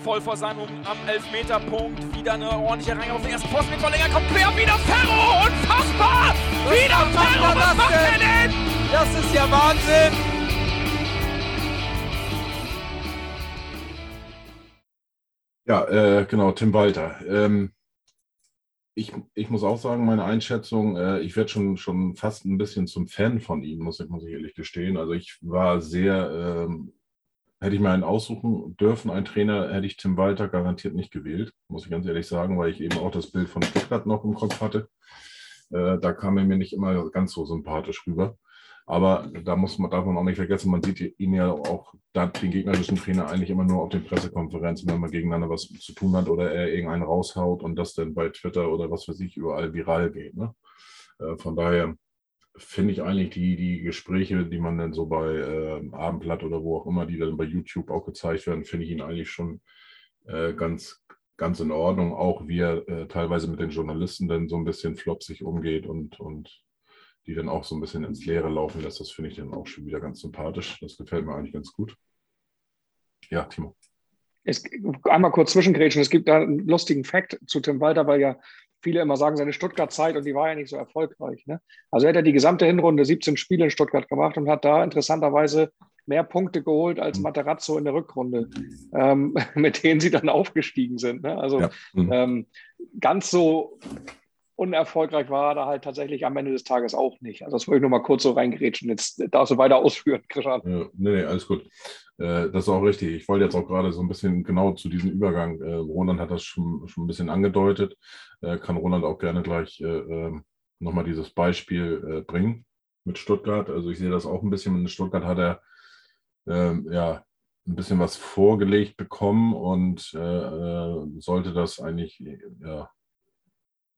voll vor seinem am Elfmeterpunkt. Wieder eine ordentliche Reihe auf den ersten Posten mit Verlänger. Kommt quer, wieder Ferro. Unfassbar. Was wieder Ferro. Was macht er denn? Das ist ja Wahnsinn. Ja, äh, genau, Tim Walter. Ähm, ich, ich muss auch sagen, meine Einschätzung, äh, ich werde schon, schon fast ein bisschen zum Fan von ihm, muss ich, muss ich ehrlich gestehen. Also ich war sehr, ähm, hätte ich mir einen aussuchen dürfen, einen Trainer, hätte ich Tim Walter garantiert nicht gewählt, muss ich ganz ehrlich sagen, weil ich eben auch das Bild von Stuttgart noch im Kopf hatte. Äh, da kam er mir nicht immer ganz so sympathisch rüber. Aber da muss man, darf man auch nicht vergessen, man sieht ihn ja auch, den gegnerischen Trainer eigentlich immer nur auf den Pressekonferenzen, wenn man gegeneinander was zu tun hat oder er irgendeinen raushaut und das dann bei Twitter oder was weiß ich überall viral geht. Ne? Äh, von daher finde ich eigentlich die, die Gespräche, die man dann so bei äh, Abendblatt oder wo auch immer, die dann bei YouTube auch gezeigt werden, finde ich ihn eigentlich schon äh, ganz, ganz in Ordnung. Auch wie er äh, teilweise mit den Journalisten dann so ein bisschen flopsig umgeht und, und die dann auch so ein bisschen ins Leere laufen lässt. Das finde ich dann auch schon wieder ganz sympathisch. Das gefällt mir eigentlich ganz gut. Ja, Timo. Es, einmal kurz zwischengrätschen. Es gibt da einen lustigen Fakt zu Tim Walter, weil ja viele immer sagen, seine Stuttgart-Zeit und die war ja nicht so erfolgreich. Ne? Also er hat ja die gesamte Hinrunde 17 Spiele in Stuttgart gemacht und hat da interessanterweise mehr Punkte geholt als mhm. Materazzo in der Rückrunde, ähm, mit denen sie dann aufgestiegen sind. Ne? Also ja. mhm. ähm, ganz so unerfolgreich war er halt tatsächlich am Ende des Tages auch nicht. Also das wollte ich nur mal kurz so reingerätschen. Jetzt darfst du weiter ausführen, Christian. Ja, nee, nee, alles gut. Äh, das ist auch richtig. Ich wollte jetzt auch gerade so ein bisschen genau zu diesem Übergang. Äh, Roland hat das schon, schon ein bisschen angedeutet. Äh, kann Roland auch gerne gleich äh, ähm, nochmal dieses Beispiel äh, bringen mit Stuttgart. Also ich sehe das auch ein bisschen. In Stuttgart hat er ähm, ja ein bisschen was vorgelegt bekommen und äh, äh sollte das eigentlich ja,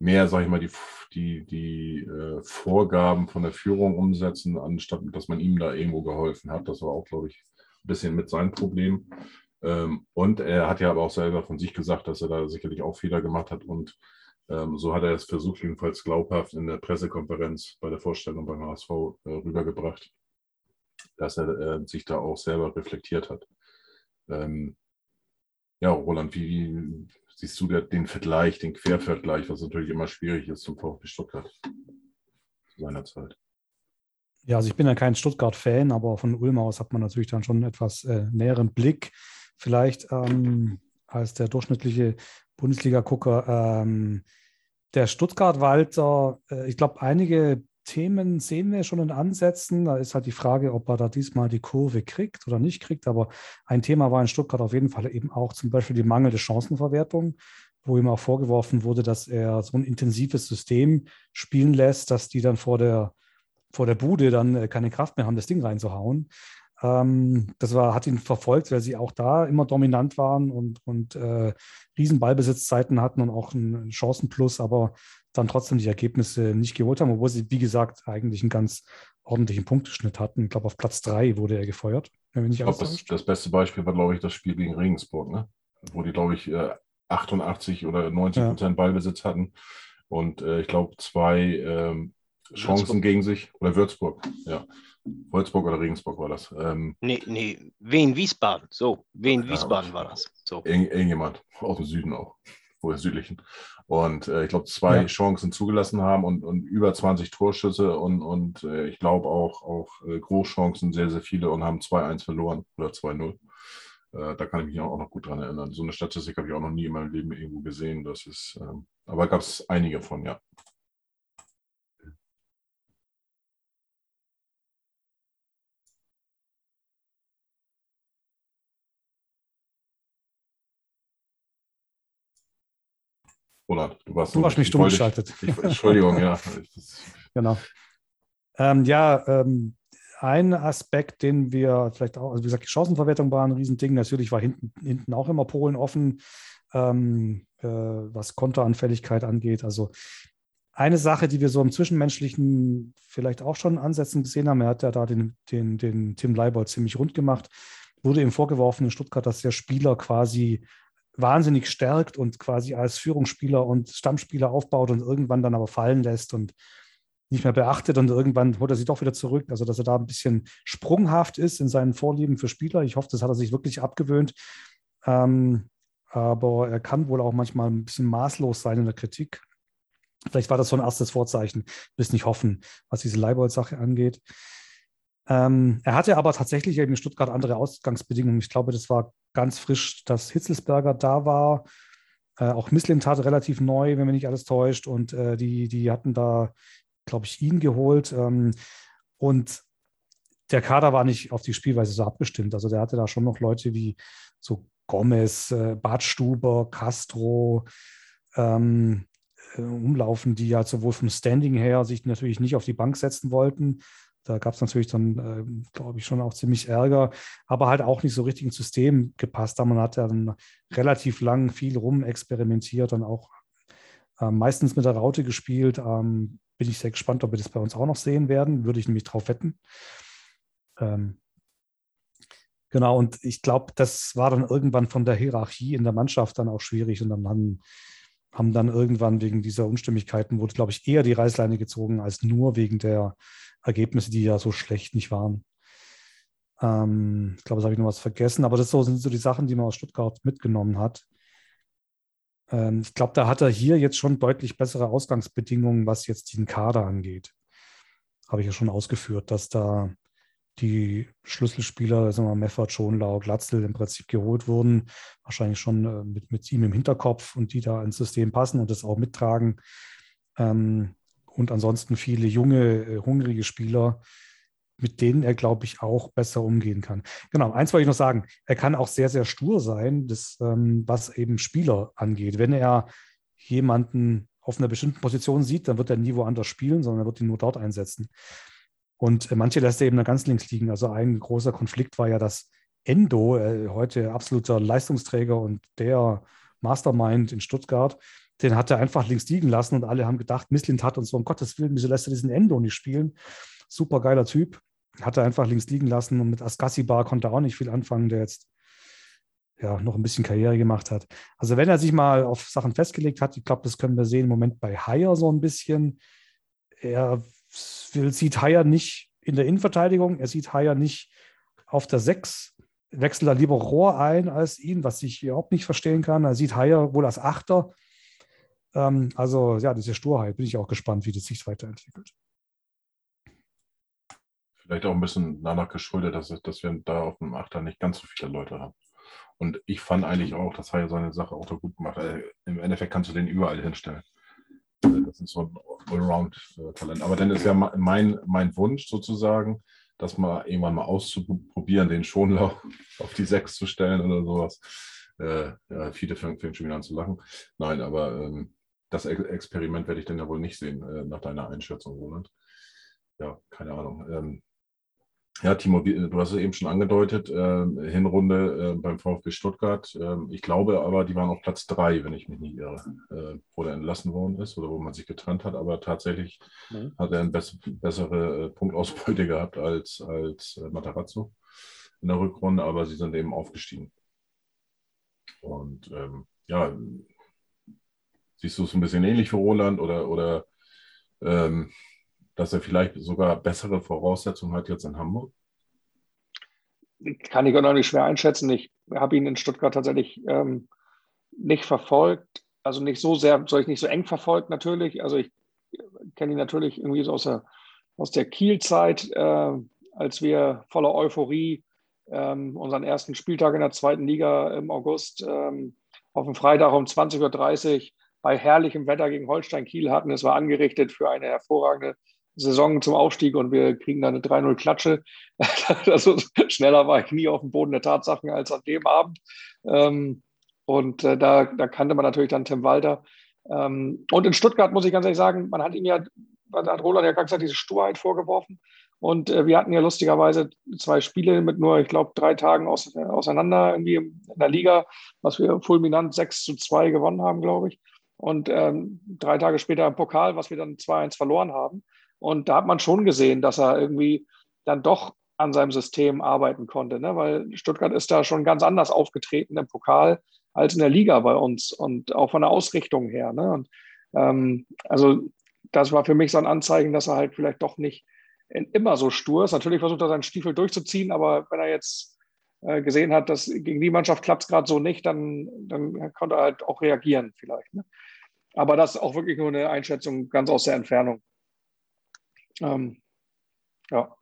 mehr, sage ich mal, die, die, die äh, Vorgaben von der Führung umsetzen, anstatt dass man ihm da irgendwo geholfen hat. Das war auch, glaube ich, ein bisschen mit seinem Problem. Ähm, und er hat ja aber auch selber von sich gesagt, dass er da sicherlich auch Fehler gemacht hat. Und ähm, so hat er es versucht, jedenfalls glaubhaft in der Pressekonferenz bei der Vorstellung beim HSV äh, rübergebracht, dass er äh, sich da auch selber reflektiert hat. Ähm, ja, Roland, wie, siehst du den Vergleich, den Quervergleich, was natürlich immer schwierig ist zum VfB Stuttgart zu seiner Zeit? Ja, also ich bin ja kein Stuttgart-Fan, aber von Ulm aus hat man natürlich dann schon einen etwas äh, näheren Blick, vielleicht ähm, als der durchschnittliche Bundesliga-Gucker. Ähm, der Stuttgart-Walter, äh, ich glaube, einige Themen sehen wir schon in Ansätzen. Da ist halt die Frage, ob er da diesmal die Kurve kriegt oder nicht kriegt. Aber ein Thema war in Stuttgart auf jeden Fall eben auch zum Beispiel die mangelnde Chancenverwertung, wo ihm auch vorgeworfen wurde, dass er so ein intensives System spielen lässt, dass die dann vor der, vor der Bude dann äh, keine Kraft mehr haben, das Ding reinzuhauen. Ähm, das war, hat ihn verfolgt, weil sie auch da immer dominant waren und, und äh, riesen hatten und auch einen Chancenplus. Aber dann trotzdem die Ergebnisse nicht geholt haben, obwohl sie, wie gesagt, eigentlich einen ganz ordentlichen Punkteschnitt hatten. Ich glaube, auf Platz drei wurde er gefeuert. Wenn ich glaube, das, das, beste Beispiel war, glaube ich, das Spiel gegen Regensburg, ne? wo die, glaube ich, 88 äh, oder 90 Prozent ja. Ballbesitz hatten und äh, ich glaube, zwei ähm, Chancen Würzburg. gegen sich. Oder Würzburg, ja. Wolfsburg oder Regensburg war das. Ähm, nee, nee, Wien Wiesbaden, so. Wien Wiesbaden ja, war das. So. Irgendjemand, aus dem Süden auch, woher südlichen und äh, ich glaube zwei ja. Chancen zugelassen haben und, und über 20 Torschüsse und, und äh, ich glaube auch, auch äh, Großchancen, sehr, sehr viele und haben 2-1 verloren oder 2-0. Äh, da kann ich mich auch noch gut dran erinnern. So eine Statistik habe ich auch noch nie in meinem Leben irgendwo gesehen. Das ist, ähm, aber gab es einige von, ja. Roland, du warst, du hast mich stumm geschaltet. Entschuldigung, ja. genau. Ähm, ja, ähm, ein Aspekt, den wir vielleicht auch, also wie gesagt, die Chancenverwertung war ein Riesending. Natürlich war hinten, hinten auch immer Polen offen, ähm, äh, was Konteranfälligkeit angeht. Also eine Sache, die wir so im Zwischenmenschlichen vielleicht auch schon Ansätzen gesehen haben, er hat ja da den, den, den Tim Leibold ziemlich rund gemacht, wurde ihm vorgeworfen in Stuttgart, dass der Spieler quasi wahnsinnig stärkt und quasi als Führungsspieler und Stammspieler aufbaut und irgendwann dann aber fallen lässt und nicht mehr beachtet und irgendwann holt er sich doch wieder zurück. Also, dass er da ein bisschen sprunghaft ist in seinen Vorlieben für Spieler. Ich hoffe, das hat er sich wirklich abgewöhnt. Ähm, aber er kann wohl auch manchmal ein bisschen maßlos sein in der Kritik. Vielleicht war das so ein erstes Vorzeichen. Es nicht hoffen, was diese Leibold-Sache angeht. Ähm, er hatte aber tatsächlich in Stuttgart andere Ausgangsbedingungen. Ich glaube, das war ganz frisch, dass Hitzelsberger da war. Äh, auch Misslint hat relativ neu, wenn mich nicht alles täuscht. Und äh, die, die hatten da, glaube ich, ihn geholt. Ähm, und der Kader war nicht auf die Spielweise so abgestimmt. Also der hatte da schon noch Leute wie so Gomez, äh, Badstuber, Castro ähm, äh, umlaufen, die ja sowohl vom Standing her sich natürlich nicht auf die Bank setzen wollten. Da gab es natürlich dann, äh, glaube ich, schon auch ziemlich Ärger, aber halt auch nicht so richtig ins System gepasst. Man hat ja dann relativ lang viel rumexperimentiert und auch äh, meistens mit der Raute gespielt. Ähm, bin ich sehr gespannt, ob wir das bei uns auch noch sehen werden. Würde ich nämlich drauf wetten. Ähm, genau, und ich glaube, das war dann irgendwann von der Hierarchie in der Mannschaft dann auch schwierig und dann haben, haben dann irgendwann wegen dieser Unstimmigkeiten wurde, glaube ich, eher die Reißleine gezogen als nur wegen der Ergebnisse, die ja so schlecht nicht waren. Ähm, ich glaube, das habe ich noch was vergessen, aber das so, sind so die Sachen, die man aus Stuttgart mitgenommen hat. Ähm, ich glaube, da hat er hier jetzt schon deutlich bessere Ausgangsbedingungen, was jetzt den Kader angeht. Habe ich ja schon ausgeführt, dass da die Schlüsselspieler, sagen wir Meffert, Schonlau, Glatzel im Prinzip geholt wurden, wahrscheinlich schon äh, mit, mit ihm im Hinterkopf und die da ins System passen und das auch mittragen. Ähm, und ansonsten viele junge, äh, hungrige Spieler, mit denen er, glaube ich, auch besser umgehen kann. Genau, eins wollte ich noch sagen, er kann auch sehr, sehr stur sein, das, ähm, was eben Spieler angeht. Wenn er jemanden auf einer bestimmten Position sieht, dann wird er nie woanders spielen, sondern er wird ihn nur dort einsetzen. Und äh, manche lässt er eben da ganz links liegen. Also ein großer Konflikt war ja, dass Endo, äh, heute absoluter Leistungsträger und der Mastermind in Stuttgart, den hat er einfach links liegen lassen und alle haben gedacht, Misslint hat und so, um Gottes Willen, wieso lässt er diesen Endo nicht spielen? Super geiler Typ. Hat er einfach links liegen lassen und mit Bar konnte er auch nicht viel anfangen, der jetzt ja noch ein bisschen Karriere gemacht hat. Also wenn er sich mal auf Sachen festgelegt hat, ich glaube, das können wir sehen im Moment bei Haier so ein bisschen. Er sieht Haier nicht in der Innenverteidigung, er sieht Haier nicht auf der 6, wechselt da lieber Rohr ein als ihn, was ich überhaupt nicht verstehen kann. Er sieht Haier wohl als Achter. Ähm, also ja, diese Sturheit, bin ich auch gespannt, wie das sich weiterentwickelt. Vielleicht auch ein bisschen danach geschuldet, dass, dass wir da auf dem Achter nicht ganz so viele Leute haben. Und ich fand eigentlich auch, dass Haier seine Sache auch so gut gemacht hat. Äh, Im Endeffekt kannst du den überall hinstellen. Das ist so ein Allround-Talent. Aber dann ist ja mein, mein Wunsch sozusagen, das mal irgendwann mal auszuprobieren, den Schonlauf auf die Sechs zu stellen oder sowas. Äh, ja, viele fangen schon wieder an zu lachen. Nein, aber ähm, das Experiment werde ich dann ja wohl nicht sehen, äh, nach deiner Einschätzung, Roland. Ja, keine Ahnung. Ähm, ja, Timo, du hast es eben schon angedeutet, äh, Hinrunde äh, beim VfB Stuttgart. Äh, ich glaube aber, die waren auf Platz drei, wenn ich mich nicht irre, äh, wo er entlassen worden ist oder wo man sich getrennt hat. Aber tatsächlich mhm. hat er eine bess bessere äh, Punktausbeute gehabt als, als äh, Matarazzo in der Rückrunde, aber sie sind eben aufgestiegen. Und ähm, ja, siehst du es ein bisschen ähnlich für Roland oder, oder ähm, dass er vielleicht sogar bessere Voraussetzungen hat jetzt in Hamburg? Kann ich auch noch nicht schwer einschätzen. Ich habe ihn in Stuttgart tatsächlich ähm, nicht verfolgt. Also nicht so sehr, soll ich nicht so eng verfolgt natürlich. Also ich kenne ihn natürlich irgendwie so aus der, aus der Kiel-Zeit, äh, als wir voller Euphorie ähm, unseren ersten Spieltag in der zweiten Liga im August ähm, auf dem Freitag um 20.30 Uhr bei herrlichem Wetter gegen Holstein Kiel hatten. Es war angerichtet für eine hervorragende Saison zum Aufstieg und wir kriegen da eine 3-0-Klatsche. also schneller war ich nie auf dem Boden der Tatsachen als an dem Abend. Ähm, und äh, da, da kannte man natürlich dann Tim Walter. Ähm, und in Stuttgart muss ich ganz ehrlich sagen, man hat ihm ja, hat Roland ja gerade gesagt, diese Sturheit vorgeworfen. Und äh, wir hatten ja lustigerweise zwei Spiele mit nur, ich glaube, drei Tagen äh, auseinander irgendwie in der Liga, was wir fulminant 6 zu 2 gewonnen haben, glaube ich. Und ähm, drei Tage später im Pokal, was wir dann 2-1 verloren haben. Und da hat man schon gesehen, dass er irgendwie dann doch an seinem System arbeiten konnte, ne? weil Stuttgart ist da schon ganz anders aufgetreten im Pokal als in der Liga bei uns und auch von der Ausrichtung her. Ne? Und, ähm, also das war für mich so ein Anzeichen, dass er halt vielleicht doch nicht immer so stur ist. Natürlich versucht er seinen Stiefel durchzuziehen, aber wenn er jetzt gesehen hat, dass gegen die Mannschaft klappt es gerade so nicht, dann, dann konnte er halt auch reagieren vielleicht. Ne? Aber das ist auch wirklich nur eine Einschätzung ganz aus der Entfernung. Ähm, ja.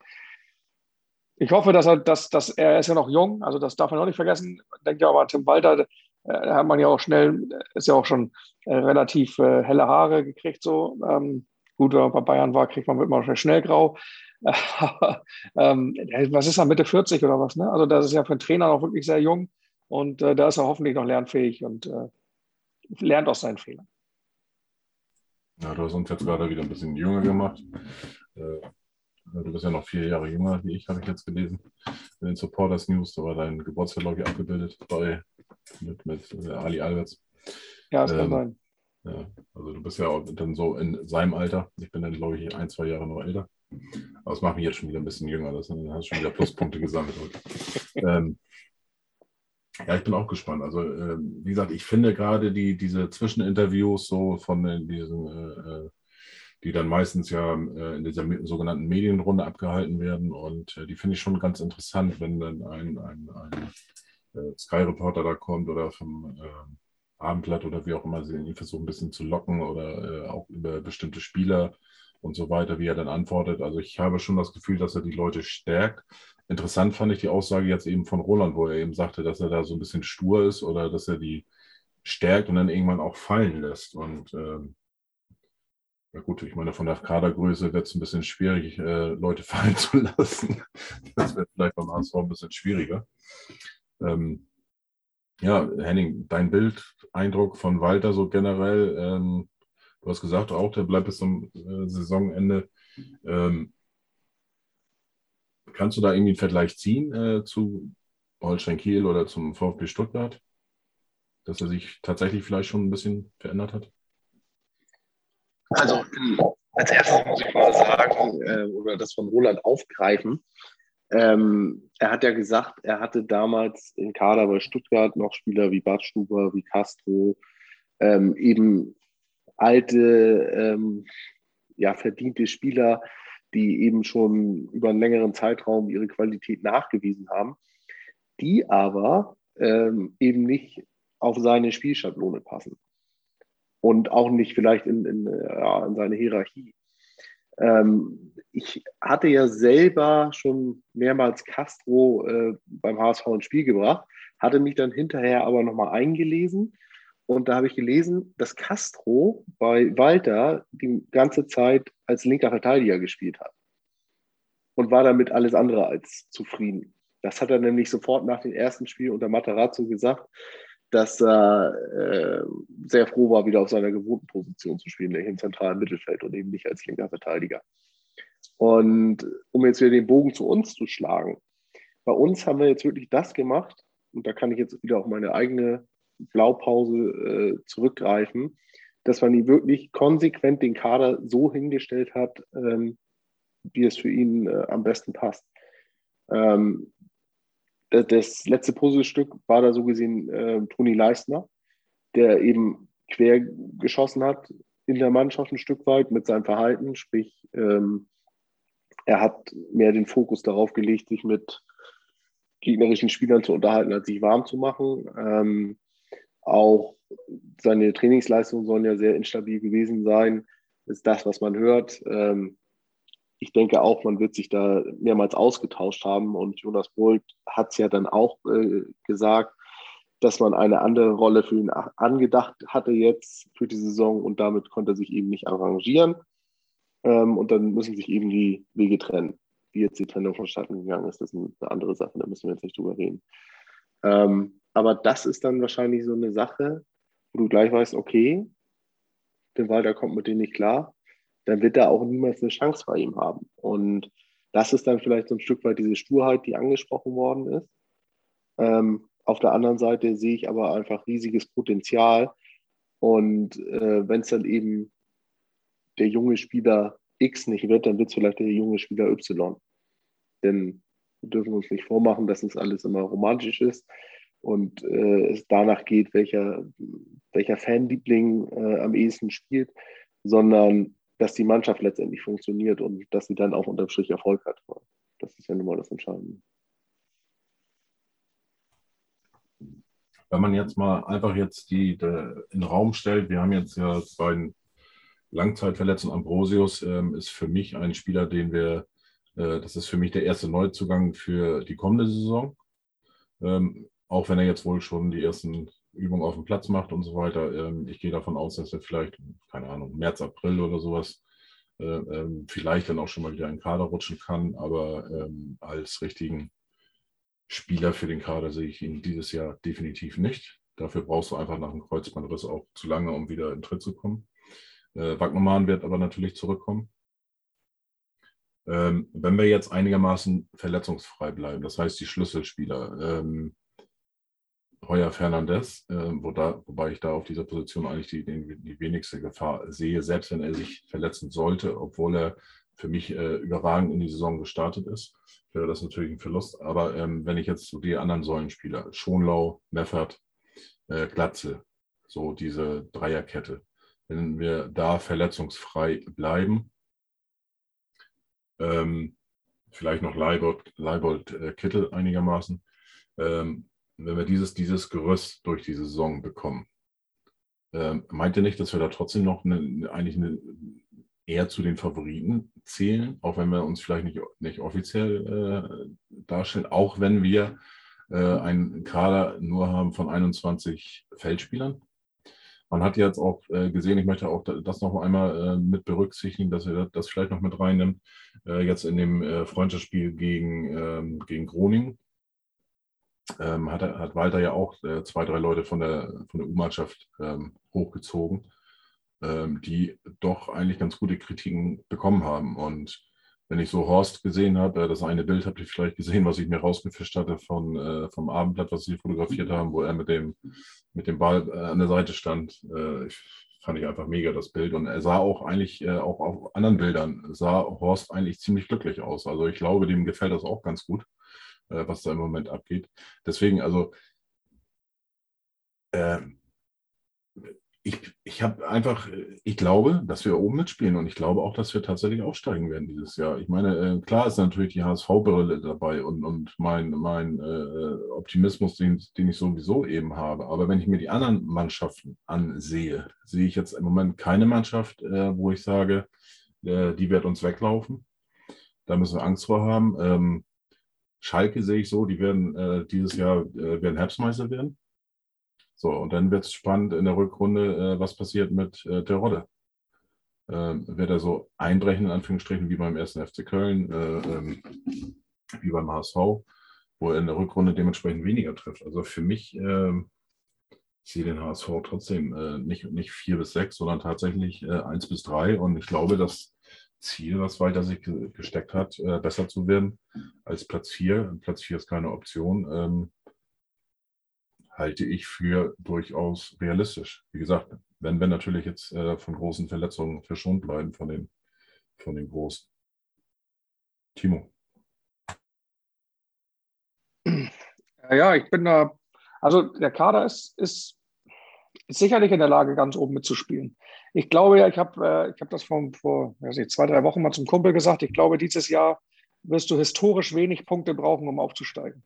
Ich hoffe, dass er, dass, dass er ist ja noch jung, also das darf man auch nicht vergessen. Denkt ja aber Tim Walter, äh, hat man ja auch schnell, ist ja auch schon äh, relativ äh, helle Haare gekriegt. So ähm, gut, wenn man bei Bayern war, kriegt man man schnell grau. ähm, was ist er Mitte 40 oder was? Ne? Also das ist ja für einen Trainer noch wirklich sehr jung und äh, da ist er hoffentlich noch lernfähig und äh, lernt aus seinen Fehlern. Ja, du hast uns jetzt gerade wieder ein bisschen jünger gemacht. Äh, du bist ja noch vier Jahre jünger wie ich, habe ich jetzt gelesen. In den Supporters News, da war dein Geburtstag, glaube ich, abgebildet bei, mit, mit äh, Ali Alberts. Ja, das ähm, kann sein. Ja, also du bist ja auch dann so in seinem Alter. Ich bin dann, glaube ich, ein, zwei Jahre noch älter. Aber das macht mich jetzt schon wieder ein bisschen jünger. Das hast du schon wieder Pluspunkte gesammelt. ähm, ja, ich bin auch gespannt. Also, äh, wie gesagt, ich finde gerade die, diese Zwischeninterviews so von äh, diesen, äh, die dann meistens ja äh, in dieser sogenannten Medienrunde abgehalten werden. Und äh, die finde ich schon ganz interessant, wenn dann ein, ein, ein äh, Sky-Reporter da kommt oder vom Abendblatt oder wie auch immer sie versuchen, ein bisschen zu locken oder auch über bestimmte Spieler und so weiter, wie er dann antwortet. Also ich habe schon das Gefühl, dass er die Leute stärkt. Interessant fand ich die Aussage jetzt eben von Roland, wo er eben sagte, dass er da so ein bisschen stur ist oder dass er die stärkt und dann irgendwann auch fallen lässt. Und ähm, ja gut, ich meine, von der Kadergröße wird es ein bisschen schwierig, äh, Leute fallen zu lassen. Das wird vielleicht beim HSV ein bisschen schwieriger. Ähm, ja, Henning, dein Bildeindruck von Walter so generell, ähm, Du hast gesagt auch, der bleibt bis zum äh, Saisonende. Ähm, kannst du da irgendwie einen Vergleich ziehen äh, zu Holstein Kiel oder zum VfB Stuttgart? Dass er sich tatsächlich vielleicht schon ein bisschen verändert hat? Also als erstes muss ich mal sagen, äh, oder das von Roland aufgreifen. Ähm, er hat ja gesagt, er hatte damals im Kader bei Stuttgart noch Spieler wie Badstuber, wie Castro, ähm, eben alte, ähm, ja, verdiente Spieler, die eben schon über einen längeren Zeitraum ihre Qualität nachgewiesen haben, die aber ähm, eben nicht auf seine Spielschablone passen und auch nicht vielleicht in, in, ja, in seine Hierarchie. Ähm, ich hatte ja selber schon mehrmals Castro äh, beim HSV ins Spiel gebracht, hatte mich dann hinterher aber nochmal eingelesen und da habe ich gelesen, dass Castro bei Walter die ganze Zeit als linker Verteidiger gespielt hat. Und war damit alles andere als zufrieden. Das hat er nämlich sofort nach dem ersten Spiel unter Matarazzo gesagt, dass er äh, sehr froh war, wieder auf seiner gewohnten Position zu spielen, nämlich im zentralen Mittelfeld und eben nicht als linker Verteidiger. Und um jetzt wieder den Bogen zu uns zu schlagen, bei uns haben wir jetzt wirklich das gemacht, und da kann ich jetzt wieder auf meine eigene Blaupause äh, zurückgreifen, dass man ihn wirklich konsequent den Kader so hingestellt hat, ähm, wie es für ihn äh, am besten passt. Ähm, das, das, letzte Puzzlestück war da so gesehen äh, Toni Leistner, der eben quer geschossen hat in der Mannschaft ein Stück weit mit seinem Verhalten, sprich ähm, er hat mehr den Fokus darauf gelegt, sich mit gegnerischen Spielern zu unterhalten, als sich warm zu machen. Ähm, auch seine Trainingsleistungen sollen ja sehr instabil gewesen sein, ist das, was man hört. Ähm, ich denke auch, man wird sich da mehrmals ausgetauscht haben und Jonas Bolt hat es ja dann auch äh, gesagt, dass man eine andere Rolle für ihn angedacht hatte jetzt für die Saison und damit konnte er sich eben nicht arrangieren. Ähm, und dann müssen sich eben die Wege trennen. Wie jetzt die Trennung vonstatten gegangen ist, das ist eine andere Sache, da müssen wir jetzt nicht drüber reden. Aber das ist dann wahrscheinlich so eine Sache, wo du gleich weißt, okay, der Walter kommt mit denen nicht klar, dann wird er auch niemals eine Chance bei ihm haben. Und das ist dann vielleicht so ein Stück weit diese Sturheit, die angesprochen worden ist. Ähm, auf der anderen Seite sehe ich aber einfach riesiges Potenzial. Und äh, wenn es dann eben der junge Spieler X nicht wird, dann wird es vielleicht der junge Spieler Y. Denn wir dürfen uns nicht vormachen, dass es alles immer romantisch ist und äh, es danach geht, welcher, welcher Fanliebling äh, am ehesten spielt, sondern dass die Mannschaft letztendlich funktioniert und dass sie dann auch unterm Strich Erfolg hat. Das ist ja nun mal das Entscheidende. wenn man jetzt mal einfach jetzt die, die in den Raum stellt, wir haben jetzt ja beiden Langzeitverletzten Ambrosius, ähm, ist für mich ein Spieler, den wir, äh, das ist für mich der erste Neuzugang für die kommende Saison. Ähm, auch wenn er jetzt wohl schon die ersten Übungen auf dem Platz macht und so weiter. Ähm, ich gehe davon aus, dass er vielleicht, keine Ahnung, März, April oder sowas, äh, ähm, vielleicht dann auch schon mal wieder in den Kader rutschen kann, aber ähm, als richtigen Spieler für den Kader sehe ich ihn dieses Jahr definitiv nicht. Dafür brauchst du einfach nach dem Kreuzbandriss auch zu lange, um wieder in Tritt zu kommen. Äh, Wagnermann wird aber natürlich zurückkommen. Ähm, wenn wir jetzt einigermaßen verletzungsfrei bleiben, das heißt die Schlüsselspieler, ähm, Heuer Fernandes, äh, wo da, wobei ich da auf dieser Position eigentlich die, die, die, wenigste Gefahr sehe, selbst wenn er sich verletzen sollte, obwohl er für mich äh, überragend in die Saison gestartet ist wäre das natürlich ein Verlust. Aber ähm, wenn ich jetzt so die anderen Säulenspieler, Schonlau, Meffert, äh, Glatze, so diese Dreierkette, wenn wir da verletzungsfrei bleiben, ähm, vielleicht noch Leibold, Leibold äh, Kittel einigermaßen, ähm, wenn wir dieses, dieses Gerüst durch die Saison bekommen, ähm, meint ihr nicht, dass wir da trotzdem noch eine, eigentlich eine eher zu den Favoriten zählen, auch wenn wir uns vielleicht nicht, nicht offiziell äh, darstellen, auch wenn wir äh, einen Kader nur haben von 21 Feldspielern. Man hat jetzt auch äh, gesehen, ich möchte auch das noch einmal äh, mit berücksichtigen, dass er das vielleicht noch mit reinnimmt, äh, jetzt in dem Freundschaftsspiel gegen, ähm, gegen Groningen. Ähm, hat, hat Walter ja auch zwei, drei Leute von der, von der U-Mannschaft ähm, hochgezogen ähm, die doch eigentlich ganz gute Kritiken bekommen haben. Und wenn ich so Horst gesehen habe, äh, das eine Bild habt ihr vielleicht gesehen, was ich mir rausgefischt hatte von, äh, vom Abendblatt, was sie fotografiert haben, wo er mit dem, mit dem Ball äh, an der Seite stand. Äh, ich, fand ich einfach mega das Bild. Und er sah auch eigentlich, äh, auch auf anderen Bildern, sah Horst eigentlich ziemlich glücklich aus. Also ich glaube, dem gefällt das auch ganz gut, äh, was da im Moment abgeht. Deswegen, also äh, ich, ich habe einfach, ich glaube, dass wir oben mitspielen und ich glaube auch, dass wir tatsächlich aufsteigen werden dieses Jahr. Ich meine, äh, klar ist natürlich die HSV-Brille dabei und, und mein, mein äh, Optimismus, den, den ich sowieso eben habe. Aber wenn ich mir die anderen Mannschaften ansehe, sehe ich jetzt im Moment keine Mannschaft, äh, wo ich sage, äh, die wird uns weglaufen. Da müssen wir Angst vor haben. Ähm, Schalke sehe ich so, die werden äh, dieses Jahr äh, werden Herbstmeister werden. So, und dann wird es spannend in der Rückrunde, äh, was passiert mit äh, der Rodde. Ähm, wird er so einbrechen, in Anführungsstrichen, wie beim ersten FC Köln, äh, ähm, wie beim HSV, wo er in der Rückrunde dementsprechend weniger trifft. Also für mich ähm, ich sehe den HSV trotzdem äh, nicht, nicht vier bis sechs, sondern tatsächlich äh, eins bis drei. Und ich glaube, das Ziel, was weiter sich gesteckt hat, äh, besser zu werden als Platz vier. Platz vier ist keine Option. Ähm, halte ich für durchaus realistisch. Wie gesagt, wenn wir natürlich jetzt äh, von großen Verletzungen verschont bleiben von den, von den Großen. Timo. Ja, ich bin da, also der Kader ist, ist, sicherlich in der Lage, ganz oben mitzuspielen. Ich glaube ja, ich habe äh, hab das vor, vor nicht, zwei, drei Wochen mal zum Kumpel gesagt, ich glaube, dieses Jahr wirst du historisch wenig Punkte brauchen, um aufzusteigen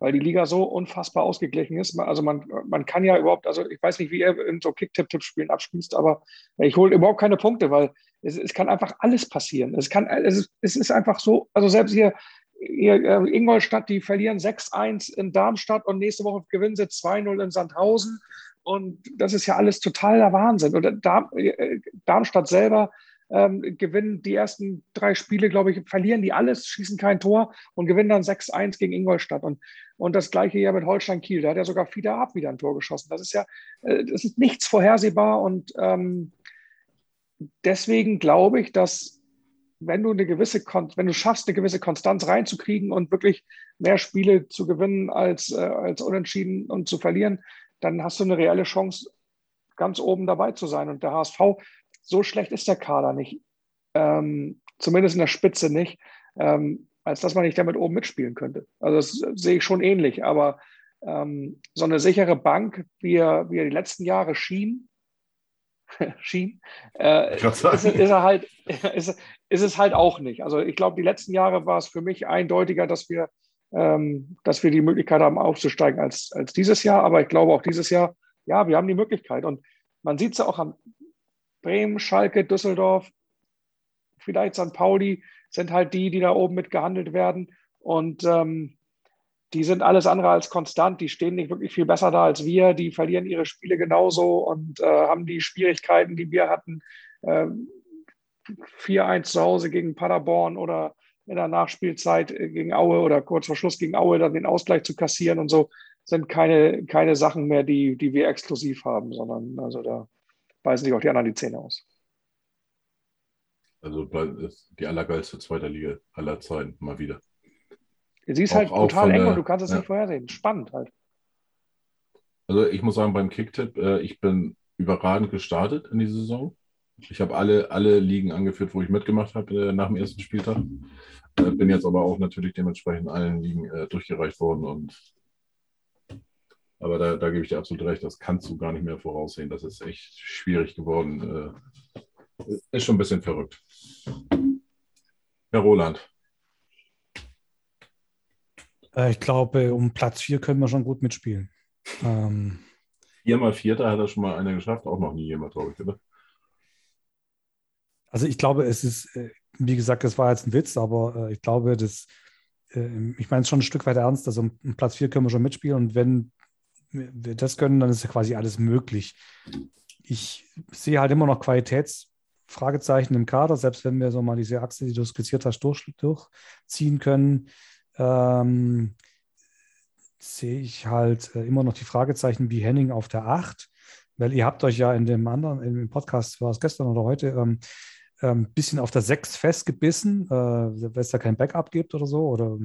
weil die Liga so unfassbar ausgeglichen ist. Also man, man kann ja überhaupt, also ich weiß nicht, wie ihr in so Kick-Tipp-Tipp-Spielen abspielst, aber ich hole überhaupt keine Punkte, weil es, es kann einfach alles passieren. Es, kann, es, ist, es ist einfach so, also selbst hier, hier äh, Ingolstadt, die verlieren 6-1 in Darmstadt und nächste Woche gewinnen sie 2-0 in Sandhausen. Und das ist ja alles totaler Wahnsinn. Oder äh, Darmstadt selber ähm, gewinnen die ersten drei Spiele, glaube ich, verlieren die alles, schießen kein Tor und gewinnen dann 6-1 gegen Ingolstadt. Und, und das gleiche ja mit Holstein Kiel. Da hat ja sogar Fieder Ab wieder ein Tor geschossen. Das ist ja, äh, das ist nichts vorhersehbar. Und ähm, deswegen glaube ich, dass wenn du eine gewisse, wenn du schaffst, eine gewisse Konstanz reinzukriegen und wirklich mehr Spiele zu gewinnen als, äh, als unentschieden und zu verlieren, dann hast du eine reelle Chance, ganz oben dabei zu sein. Und der HSV so schlecht ist der Kader nicht. Ähm, zumindest in der Spitze nicht, ähm, als dass man nicht damit oben mitspielen könnte. Also das sehe ich schon ähnlich, aber ähm, so eine sichere Bank, wie er, wie er die letzten Jahre schien, schien, äh, ist, ist, er halt, ist, ist, es halt auch nicht. Also ich glaube, die letzten Jahre war es für mich eindeutiger, dass wir ähm, dass wir die Möglichkeit haben, aufzusteigen als, als dieses Jahr. Aber ich glaube auch dieses Jahr, ja, wir haben die Möglichkeit. Und man sieht es ja auch an Bremen, Schalke, Düsseldorf, vielleicht St. Pauli, sind halt die, die da oben mitgehandelt werden. Und ähm, die sind alles andere als konstant. Die stehen nicht wirklich viel besser da als wir. Die verlieren ihre Spiele genauso und äh, haben die Schwierigkeiten, die wir hatten. Ähm, 4-1 zu Hause gegen Paderborn oder in der Nachspielzeit gegen Aue oder kurz vor Schluss gegen Aue dann den Ausgleich zu kassieren und so sind keine, keine Sachen mehr, die, die wir exklusiv haben, sondern also da beißen sich auch die anderen die Zähne aus. Also die allergeilste zweite Liga aller Zeiten, mal wieder. Sie ist halt brutal eng der, und du kannst es ja. nicht vorhersehen. Spannend halt. Also ich muss sagen, beim Kicktipp, äh, ich bin überragend gestartet in die Saison. Ich habe alle, alle Ligen angeführt, wo ich mitgemacht habe äh, nach dem ersten Spieltag. Äh, bin jetzt aber auch natürlich dementsprechend allen Ligen äh, durchgereicht worden. Und aber da, da gebe ich dir absolut recht, das kannst du gar nicht mehr voraussehen. Das ist echt schwierig geworden. Äh, ist schon ein bisschen verrückt. Herr Roland. Äh, ich glaube, um Platz 4 können wir schon gut mitspielen. Ähm, Viermal Vierter hat er schon mal einer geschafft, auch noch nie jemand, glaube ich, oder? Also ich glaube, es ist, äh, wie gesagt, das war jetzt ein Witz, aber äh, ich glaube, das, ich meine es schon ein Stück weit ernst. Also um Platz 4 können wir schon mitspielen und wenn wir das können, dann ist ja quasi alles möglich. Ich sehe halt immer noch Qualitätsfragezeichen im Kader, selbst wenn wir so mal diese Achse, die du skizziert hast, durch, durchziehen können ähm, sehe ich halt äh, immer noch die Fragezeichen wie Henning auf der 8, weil ihr habt euch ja in dem anderen, im Podcast, war es gestern oder heute, ähm, ähm, bisschen auf der 6 festgebissen, äh, weil es da kein Backup gibt oder so. Oder,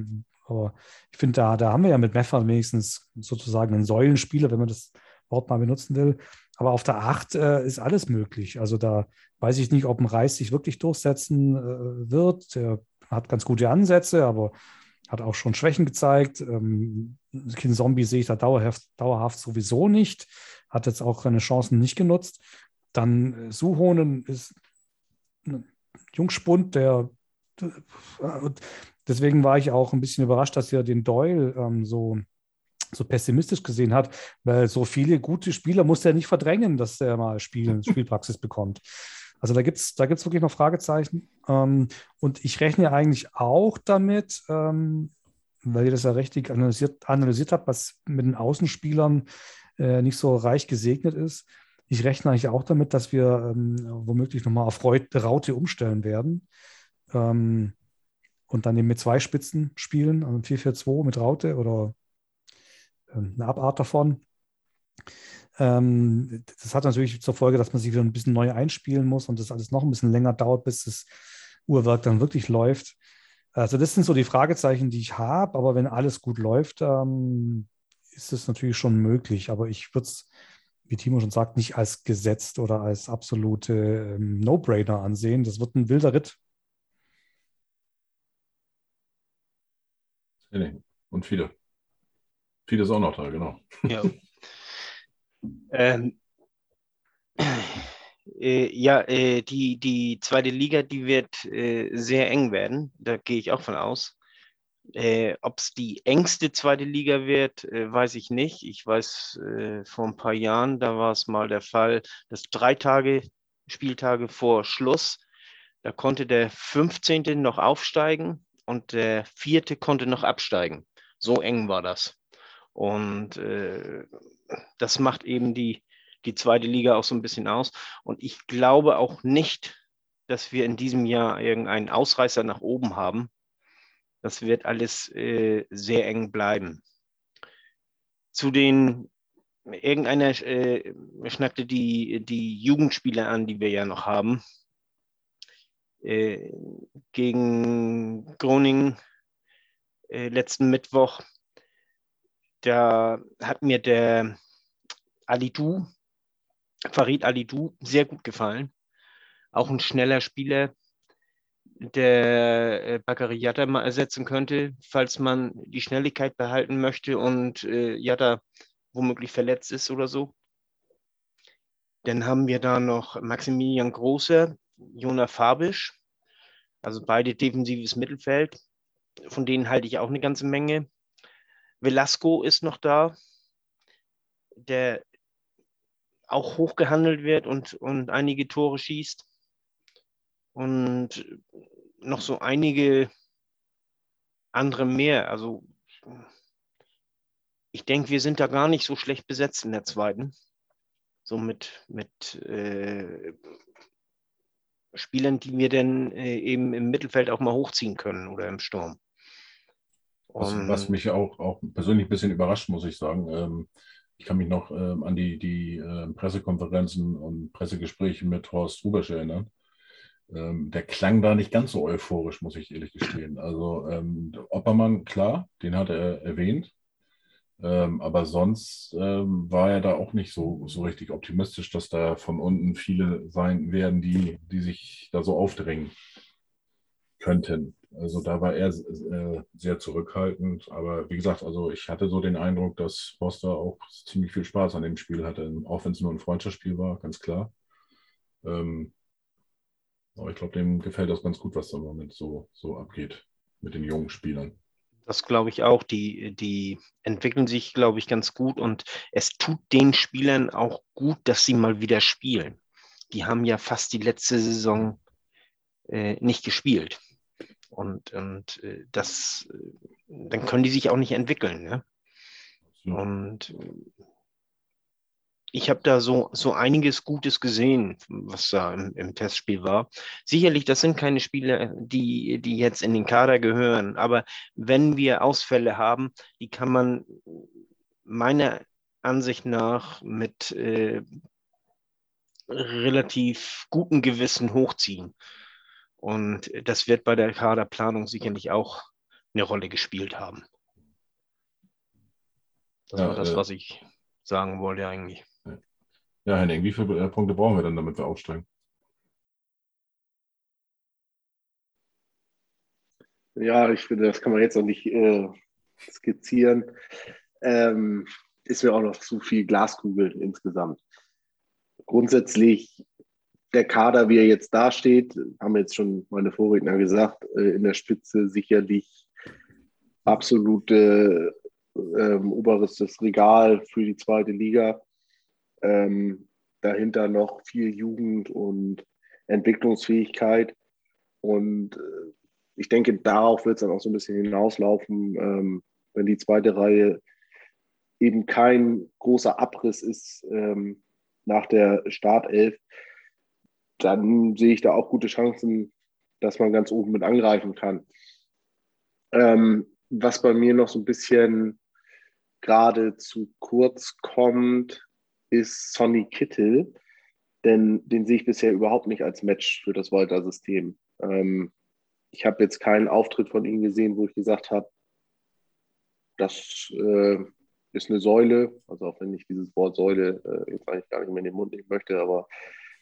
aber ich finde, da, da haben wir ja mit Meffert wenigstens sozusagen einen Säulenspieler, wenn man das Wort mal benutzen will. Aber auf der 8 äh, ist alles möglich. Also da weiß ich nicht, ob ein Reis sich wirklich durchsetzen äh, wird. Der hat ganz gute Ansätze, aber hat auch schon Schwächen gezeigt. Ähm, kind Zombie sehe ich da dauerhaft, dauerhaft sowieso nicht. Hat jetzt auch seine Chancen nicht genutzt. Dann äh, Suhonen ist Jungspund, der. Deswegen war ich auch ein bisschen überrascht, dass er den Doyle ähm, so, so pessimistisch gesehen hat, weil so viele gute Spieler muss er nicht verdrängen, dass er mal Spiel, Spielpraxis bekommt. Also da gibt es da gibt's wirklich noch Fragezeichen. Ähm, und ich rechne eigentlich auch damit, ähm, weil ihr das ja richtig analysiert, analysiert habt, was mit den Außenspielern äh, nicht so reich gesegnet ist. Ich rechne eigentlich auch damit, dass wir ähm, womöglich nochmal auf Raute umstellen werden. Ähm, und dann eben mit zwei Spitzen spielen, also 4-4-2 mit Raute oder äh, eine Abart davon. Ähm, das hat natürlich zur Folge, dass man sich wieder ein bisschen neu einspielen muss und das alles noch ein bisschen länger dauert, bis das Uhrwerk dann wirklich läuft. Also das sind so die Fragezeichen, die ich habe, aber wenn alles gut läuft, ähm, ist es natürlich schon möglich. Aber ich würde es, wie Timo schon sagt, nicht als gesetzt oder als absolute ähm, No-Brainer ansehen. Das wird ein wilder Ritt. Und viele. Viele ist auch noch da, genau. Ja. Ähm, äh, ja, äh, die, die zweite Liga, die wird äh, sehr eng werden. Da gehe ich auch von aus. Äh, Ob es die engste zweite Liga wird, äh, weiß ich nicht. Ich weiß, äh, vor ein paar Jahren, da war es mal der Fall, dass drei Tage, Spieltage vor Schluss, da konnte der 15. noch aufsteigen und der vierte konnte noch absteigen. So eng war das. Und äh, das macht eben die, die zweite Liga auch so ein bisschen aus. Und ich glaube auch nicht, dass wir in diesem Jahr irgendeinen Ausreißer nach oben haben. Das wird alles äh, sehr eng bleiben. Zu den, irgendeiner äh, schnackte die, die Jugendspieler an, die wir ja noch haben. Äh, gegen Groningen äh, letzten Mittwoch da hat mir der Alidu, Farid Alidu, sehr gut gefallen. Auch ein schneller Spieler, der äh, Bakary Yatta mal ersetzen könnte, falls man die Schnelligkeit behalten möchte und äh, Yatta womöglich verletzt ist oder so. Dann haben wir da noch Maximilian Großer, Jona Fabisch, also beide defensives Mittelfeld. Von denen halte ich auch eine ganze Menge. Velasco ist noch da, der auch hochgehandelt wird und, und einige Tore schießt. Und noch so einige andere mehr. Also ich denke, wir sind da gar nicht so schlecht besetzt in der zweiten. So mit, mit äh, Spielern, die wir dann äh, eben im Mittelfeld auch mal hochziehen können oder im Sturm. Was, was, mich auch, auch persönlich ein bisschen überrascht, muss ich sagen. Ähm, ich kann mich noch ähm, an die, die äh, Pressekonferenzen und Pressegespräche mit Horst Rubesch erinnern. Ähm, der klang da nicht ganz so euphorisch, muss ich ehrlich gestehen. Also ähm, Oppermann, klar, den hat er erwähnt. Ähm, aber sonst ähm, war er da auch nicht so, so richtig optimistisch, dass da von unten viele sein werden, die, die sich da so aufdrängen könnten. Also da war er äh, sehr zurückhaltend. Aber wie gesagt, also ich hatte so den Eindruck, dass Foster auch ziemlich viel Spaß an dem Spiel hatte, auch wenn es nur ein Freundschaftsspiel war, ganz klar. Ähm, aber ich glaube, dem gefällt das ganz gut, was da im Moment so, so abgeht mit den jungen Spielern. Das glaube ich auch. Die, die entwickeln sich, glaube ich, ganz gut und es tut den Spielern auch gut, dass sie mal wieder spielen. Die haben ja fast die letzte Saison äh, nicht gespielt. Und, und äh, das, äh, dann können die sich auch nicht entwickeln. Ne? Und äh, ich habe da so, so einiges Gutes gesehen, was da im, im, Testspiel war. Sicherlich, das sind keine Spieler, die, die jetzt in den Kader gehören, aber wenn wir Ausfälle haben, die kann man meiner Ansicht nach mit äh, relativ gutem Gewissen hochziehen. Und das wird bei der Kaderplanung sicherlich auch eine Rolle gespielt haben. Das ja, war das, äh, was ich sagen wollte eigentlich. Ja, Henning, wie viele äh, Punkte brauchen wir dann, damit wir aufsteigen? Ja, ich finde, das kann man jetzt noch nicht äh, skizzieren. Ähm, ist mir auch noch zu viel Glaskugel insgesamt. Grundsätzlich, der Kader, wie er jetzt dasteht, haben jetzt schon meine Vorredner gesagt, äh, in der Spitze sicherlich absolute ähm, oberes Regal für die zweite Liga. Ähm, dahinter noch viel Jugend und Entwicklungsfähigkeit. Und äh, ich denke, darauf wird es dann auch so ein bisschen hinauslaufen, ähm, wenn die zweite Reihe eben kein großer Abriss ist ähm, nach der Startelf, dann sehe ich da auch gute Chancen, dass man ganz oben mit angreifen kann. Ähm, was bei mir noch so ein bisschen gerade zu kurz kommt, ist Sonny Kittel, denn den sehe ich bisher überhaupt nicht als Match für das Walter-System. Ähm, ich habe jetzt keinen Auftritt von ihm gesehen, wo ich gesagt habe, das äh, ist eine Säule, also auch wenn ich dieses Wort Säule äh, jetzt eigentlich gar nicht mehr in den Mund nehmen möchte, aber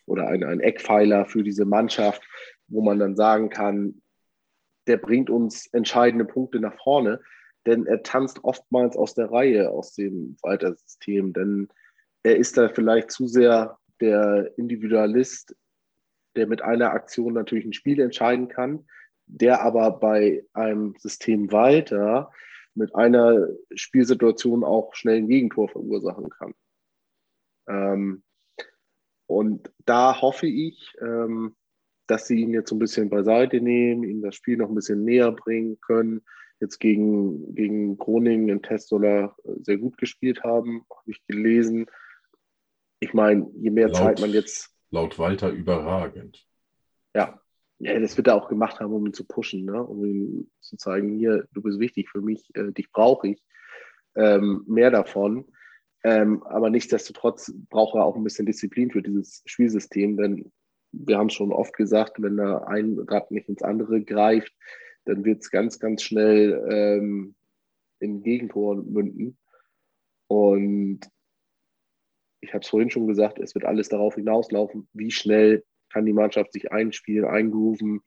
oder ein, ein Eckpfeiler für diese Mannschaft, wo man dann sagen kann, der bringt uns entscheidende Punkte nach vorne, denn er tanzt oftmals aus der Reihe, aus dem Walter-System, denn er ist da vielleicht zu sehr der Individualist, der mit einer Aktion natürlich ein Spiel entscheiden kann, der aber bei einem System weiter mit einer Spielsituation auch schnell ein Gegentor verursachen kann. Ähm, und da hoffe ich, ähm, dass sie ihn jetzt so ein bisschen beiseite nehmen, ihm das Spiel noch ein bisschen näher bringen können. Jetzt gegen, gegen Groningen in Testola sehr gut gespielt haben, habe ich gelesen. Ich meine, je mehr laut, Zeit man jetzt. Laut Walter überragend. Ja. ja, das wird er auch gemacht haben, um ihn zu pushen, ne? um ihm zu zeigen, hier, du bist wichtig für mich, äh, dich brauche ich. Ähm, mehr davon. Ähm, aber nichtsdestotrotz braucht er auch ein bisschen Disziplin für dieses Spielsystem, denn wir haben es schon oft gesagt, wenn da ein Rad nicht ins andere greift, dann wird es ganz, ganz schnell ähm, in Gegentor münden. Und ich habe es vorhin schon gesagt, es wird alles darauf hinauslaufen, wie schnell kann die Mannschaft sich einspielen, eingrooven,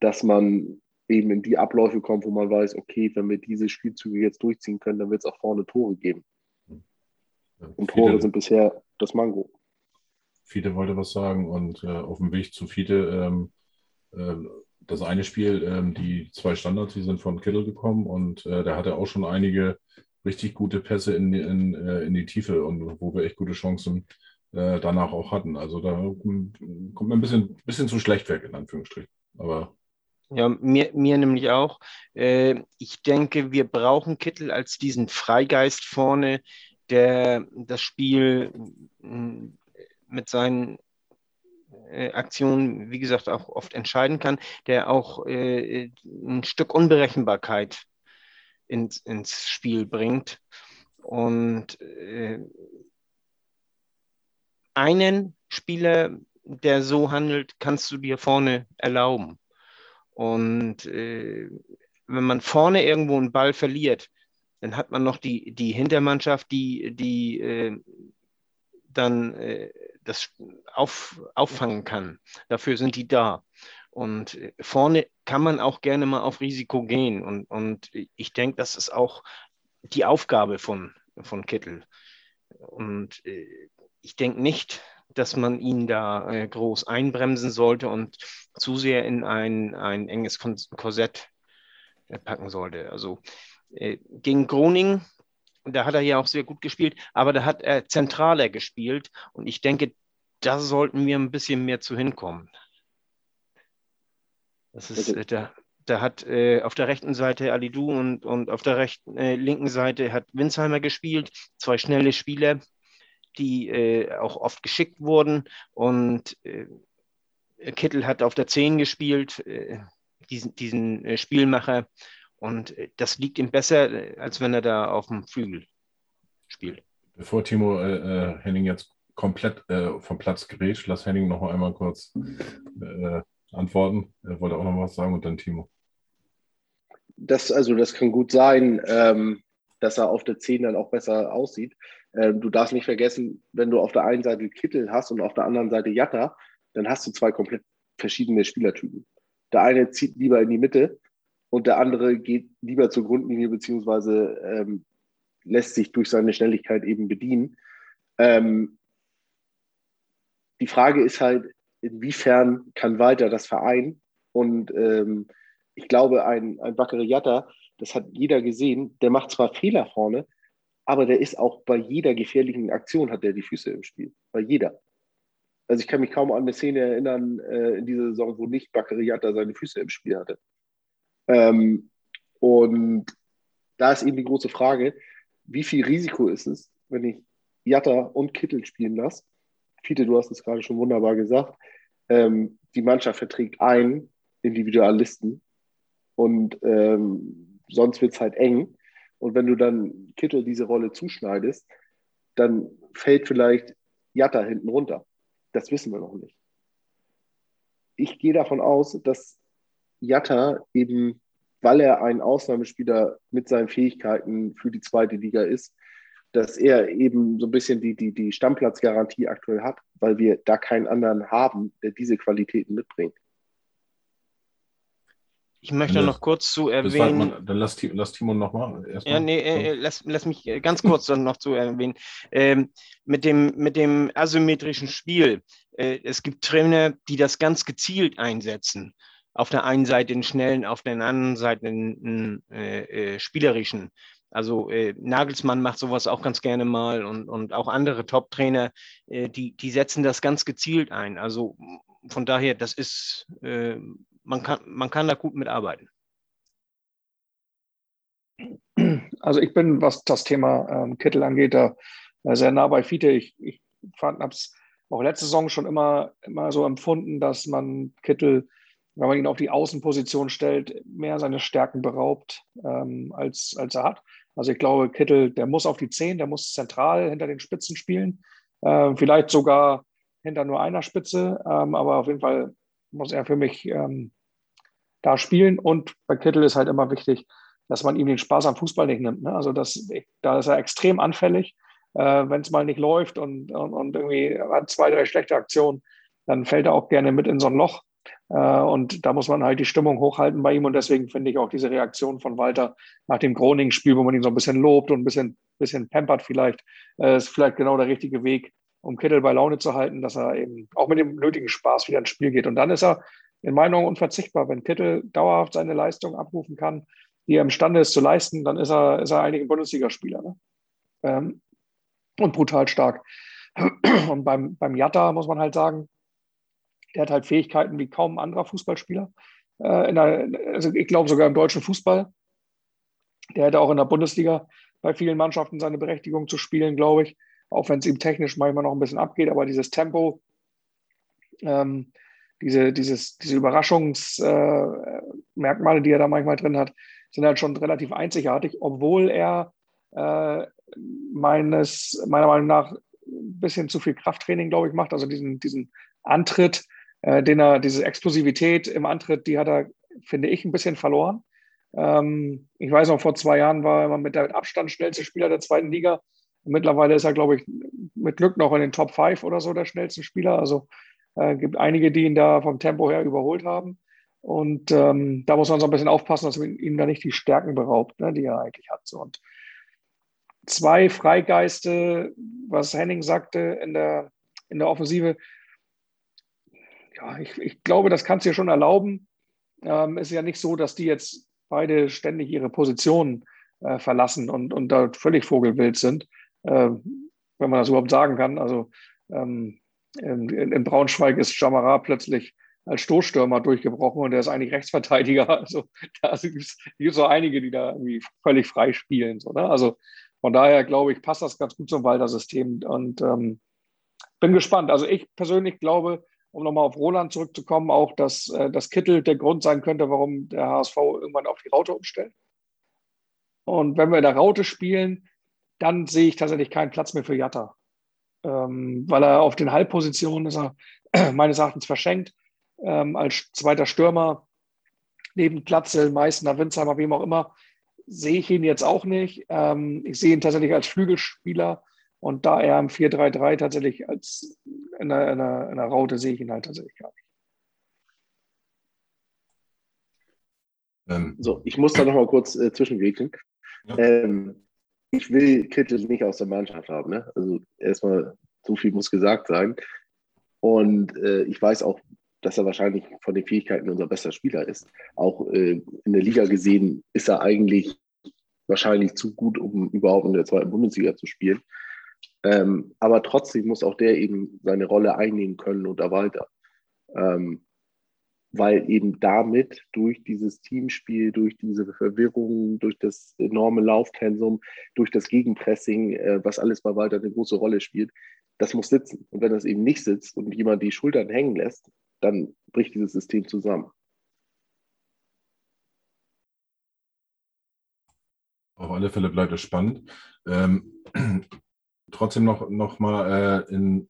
dass man eben in die Abläufe kommt, wo man weiß, okay, wenn wir diese Spielzüge jetzt durchziehen können, dann wird es auch vorne Tore geben. Ja, und Tore sind bisher das Mango. Fiete wollte was sagen und äh, auf dem Weg zu Fiete, ähm, äh, das eine Spiel, ähm, die zwei Standards, die sind von Kittel gekommen und äh, der hatte auch schon einige richtig gute Pässe in, in, äh, in die Tiefe und wo wir echt gute Chancen äh, danach auch hatten. Also da kommt man ein bisschen, bisschen zu schlecht weg, in Anführungsstrichen. Aber ja, mir, mir nämlich auch. Äh, ich denke, wir brauchen Kittel als diesen Freigeist vorne, der das Spiel mm, mit seinen äh, Aktionen, wie gesagt, auch oft entscheiden kann, der auch äh, ein Stück Unberechenbarkeit ins, ins Spiel bringt. Und äh, einen Spieler, der so handelt, kannst du dir vorne erlauben. Und äh, wenn man vorne irgendwo einen Ball verliert, dann hat man noch die, die Hintermannschaft, die, die äh, dann äh, das auf, auffangen kann. Dafür sind die da. Und äh, vorne kann man auch gerne mal auf Risiko gehen. Und, und ich denke, das ist auch die Aufgabe von, von Kittel. Und äh, ich denke nicht, dass man ihn da äh, groß einbremsen sollte und zu sehr in ein, ein enges Korsett äh, packen sollte. Also gegen Groningen, da hat er ja auch sehr gut gespielt, aber da hat er zentraler gespielt und ich denke, da sollten wir ein bisschen mehr zu hinkommen. Das ist, äh, da, da hat äh, auf der rechten Seite Alidu und, und auf der rechten, äh, linken Seite hat Winsheimer gespielt, zwei schnelle Spieler, die äh, auch oft geschickt wurden. Und äh, Kittel hat auf der 10 gespielt, äh, diesen, diesen äh, Spielmacher. Und äh, das liegt ihm besser, als wenn er da auf dem Flügel spielt. Bevor Timo Henning jetzt komplett vom Platz gerät, lass Henning noch einmal kurz antworten. Er wollte auch noch was sagen und dann Timo. Das, also das kann gut sein, ähm, dass er auf der 10 dann auch besser aussieht. Ähm, du darfst nicht vergessen, wenn du auf der einen Seite Kittel hast und auf der anderen Seite Jatta, dann hast du zwei komplett verschiedene Spielertypen. Der eine zieht lieber in die Mitte und der andere geht lieber zur Grundlinie beziehungsweise ähm, lässt sich durch seine Schnelligkeit eben bedienen. Ähm, die Frage ist halt, inwiefern kann Walter das vereinen? Und ähm, ich glaube, ein, ein Bakary Jatta, das hat jeder gesehen, der macht zwar Fehler vorne, aber der ist auch bei jeder gefährlichen Aktion hat der die Füße im Spiel. Bei jeder. Also ich kann mich kaum an eine Szene erinnern äh, in dieser Saison, wo nicht Bakariata seine Füße im Spiel hatte. Ähm, und da ist eben die große Frage, wie viel Risiko ist es, wenn ich Jatta und Kittel spielen lasse? Fiete, du hast es gerade schon wunderbar gesagt. Ähm, die Mannschaft verträgt einen Individualisten und ähm, sonst wird es halt eng. Und wenn du dann Kittel diese Rolle zuschneidest, dann fällt vielleicht Jatta hinten runter. Das wissen wir noch nicht. Ich gehe davon aus, dass Jatta eben, weil er ein Ausnahmespieler mit seinen Fähigkeiten für die zweite Liga ist, dass er eben so ein bisschen die, die, die Stammplatzgarantie aktuell hat, weil wir da keinen anderen haben, der diese Qualitäten mitbringt. Ich möchte noch kurz zu erwähnen. Man, dann lass, lass Timon nochmal. Ja, nee, äh, lass, lass mich ganz kurz dann noch zu erwähnen. Ähm, mit, dem, mit dem asymmetrischen Spiel. Äh, es gibt Trainer, die das ganz gezielt einsetzen. Auf der einen Seite den schnellen, auf der anderen Seite den äh, äh, spielerischen. Also äh, Nagelsmann macht sowas auch ganz gerne mal und, und auch andere Top-Trainer, äh, die, die setzen das ganz gezielt ein. Also von daher, das ist man kann, man kann da gut mitarbeiten. Also ich bin, was das Thema ähm, Kittel angeht, da äh, sehr nah bei Fiete. Ich, ich habe es auch letzte Saison schon immer, immer so empfunden, dass man Kittel, wenn man ihn auf die Außenposition stellt, mehr seine Stärken beraubt, ähm, als, als er hat. Also ich glaube, Kittel, der muss auf die Zehn, der muss zentral hinter den Spitzen spielen. Äh, vielleicht sogar hinter nur einer Spitze, ähm, aber auf jeden Fall muss er für mich ähm, da spielen. Und bei Kittel ist halt immer wichtig, dass man ihm den Spaß am Fußball nicht nimmt. Ne? Also das, da ist er extrem anfällig. Äh, Wenn es mal nicht läuft und, und, und, irgendwie hat zwei, drei schlechte Aktionen, dann fällt er auch gerne mit in so ein Loch. Äh, und da muss man halt die Stimmung hochhalten bei ihm. Und deswegen finde ich auch diese Reaktion von Walter nach dem Groningen-Spiel, wo man ihn so ein bisschen lobt und ein bisschen, bisschen pampert vielleicht, äh, ist vielleicht genau der richtige Weg, um Kittel bei Laune zu halten, dass er eben auch mit dem nötigen Spaß wieder ins Spiel geht. Und dann ist er in meinen Augen unverzichtbar. Wenn Kittel dauerhaft seine Leistung abrufen kann, die er imstande ist zu leisten, dann ist er, ist er eigentlich ein Bundesligaspieler. Ne? Ähm, und brutal stark. Und beim, beim Jatta muss man halt sagen, der hat halt Fähigkeiten wie kaum ein anderer Fußballspieler. Äh, der, also ich glaube sogar im deutschen Fußball. Der hätte auch in der Bundesliga bei vielen Mannschaften seine Berechtigung zu spielen, glaube ich. Auch wenn es ihm technisch manchmal noch ein bisschen abgeht, aber dieses Tempo, ähm, diese, dieses, diese Überraschungsmerkmale, äh, die er da manchmal drin hat, sind halt schon relativ einzigartig, obwohl er äh, meines, meiner Meinung nach ein bisschen zu viel Krafttraining, glaube ich, macht. Also diesen, diesen Antritt, äh, den er, diese Explosivität im Antritt, die hat er, finde ich, ein bisschen verloren. Ähm, ich weiß noch, vor zwei Jahren war er mit der Abstand schnellste Spieler der zweiten Liga. Mittlerweile ist er, glaube ich, mit Glück noch in den Top 5 oder so der schnellste Spieler. Also äh, gibt einige, die ihn da vom Tempo her überholt haben. Und ähm, da muss man so ein bisschen aufpassen, dass man ihm da nicht die Stärken beraubt, ne, die er eigentlich hat. So. Und zwei Freigeiste, was Henning sagte in der, in der Offensive, ja, ich, ich glaube, das kannst du dir schon erlauben. Ähm, ist ja nicht so, dass die jetzt beide ständig ihre Positionen äh, verlassen und, und da völlig vogelwild sind, äh, wenn man das überhaupt sagen kann. Also ähm, in, in, Braunschweig ist Jamara plötzlich als Stoßstürmer durchgebrochen und der ist eigentlich Rechtsverteidiger. Also da gibt es so einige, die da irgendwie völlig frei spielen. So, ne? Also von daher glaube ich, passt das ganz gut zum Walter-System und ähm, bin gespannt. Also ich persönlich glaube, um nochmal auf Roland zurückzukommen, auch, dass äh, das Kittel der Grund sein könnte, warum der HSV irgendwann auf die Raute umstellt. Und wenn wir in der Raute spielen, dann sehe ich tatsächlich keinen Platz mehr für Jatta. Ähm, weil er auf den Halbpositionen ist er meines Erachtens verschenkt. Ähm, als zweiter Stürmer neben Platzel, Meißner, Winzheimer, wem auch immer, sehe ich ihn jetzt auch nicht. Ähm, ich sehe ihn tatsächlich als Flügelspieler und da er im 4-3-3 tatsächlich als in der, in, der, in der Raute sehe ich ihn halt tatsächlich gar nicht. Ähm, so, ich muss da noch mal kurz äh, zwischengrätschen. Ja. Ähm, ich will Kittel nicht aus der Mannschaft haben. Ne? Also erstmal, so viel muss gesagt sein. Und äh, ich weiß auch, dass er wahrscheinlich von den Fähigkeiten unser bester Spieler ist. Auch äh, in der Liga gesehen ist er eigentlich wahrscheinlich zu gut, um überhaupt in der zweiten Bundesliga zu spielen. Ähm, aber trotzdem muss auch der eben seine Rolle einnehmen können und da weiter. Ähm, weil eben damit durch dieses Teamspiel, durch diese Verwirrung, durch das enorme Lauftensum, durch das Gegenpressing, äh, was alles bei Walter eine große Rolle spielt, das muss sitzen. Und wenn das eben nicht sitzt und jemand die Schultern hängen lässt, dann bricht dieses System zusammen. Auf alle Fälle bleibt es spannend. Ähm, trotzdem noch, noch mal äh, in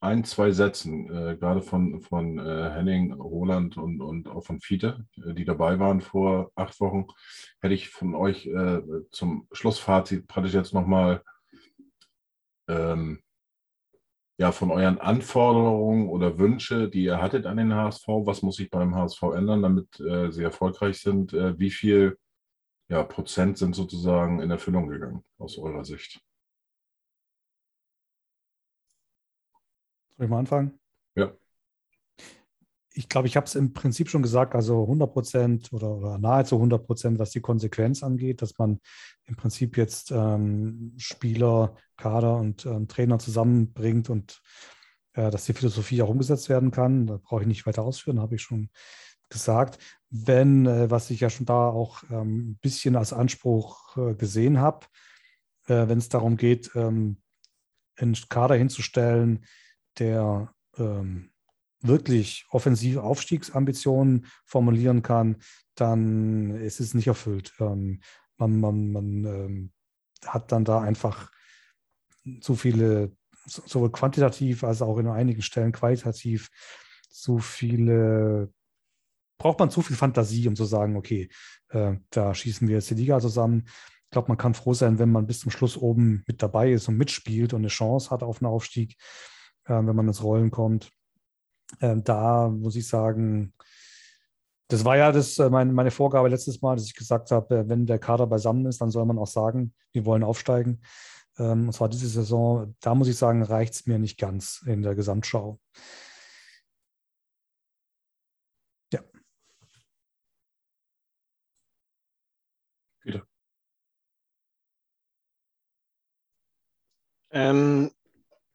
ein, zwei Sätzen, äh, gerade von, von äh, Henning, Roland und, und auch von Fiete, äh, die dabei waren vor acht Wochen, hätte ich von euch äh, zum Schlussfazit praktisch jetzt nochmal ähm, ja, von euren Anforderungen oder Wünsche, die ihr hattet an den HSV, was muss sich beim HSV ändern, damit äh, sie erfolgreich sind? Äh, wie viel ja, Prozent sind sozusagen in Erfüllung gegangen aus eurer Sicht? Soll ich mal anfangen? Ja. Ich glaube, ich habe es im Prinzip schon gesagt, also 100 Prozent oder, oder, nahezu 100 Prozent, was die Konsequenz angeht, dass man im Prinzip jetzt ähm, Spieler, Kader und ähm, Trainer zusammenbringt und äh, dass die Philosophie auch umgesetzt werden kann. Da brauche ich nicht weiter ausführen, habe ich schon gesagt. Wenn, äh, was ich ja schon da auch ähm, ein bisschen als Anspruch äh, gesehen habe, äh, wenn es darum geht, ähm, einen Kader hinzustellen, der ähm, wirklich offensive Aufstiegsambitionen formulieren kann, dann ist es nicht erfüllt. Ähm, man, man, man ähm, hat dann da einfach zu viele, sowohl quantitativ als auch in einigen Stellen qualitativ, zu viele, braucht man zu viel Fantasie, um zu sagen, okay, äh, da schießen wir jetzt die Liga zusammen. Ich glaube, man kann froh sein, wenn man bis zum Schluss oben mit dabei ist und mitspielt und eine Chance hat auf einen Aufstieg ähm, wenn man ins Rollen kommt. Ähm, da muss ich sagen, das war ja das, äh, meine, meine Vorgabe letztes Mal, dass ich gesagt habe, äh, wenn der Kader beisammen ist, dann soll man auch sagen, wir wollen aufsteigen. Ähm, und zwar diese Saison, da muss ich sagen, reicht es mir nicht ganz in der Gesamtschau. Ja. Peter. Ähm,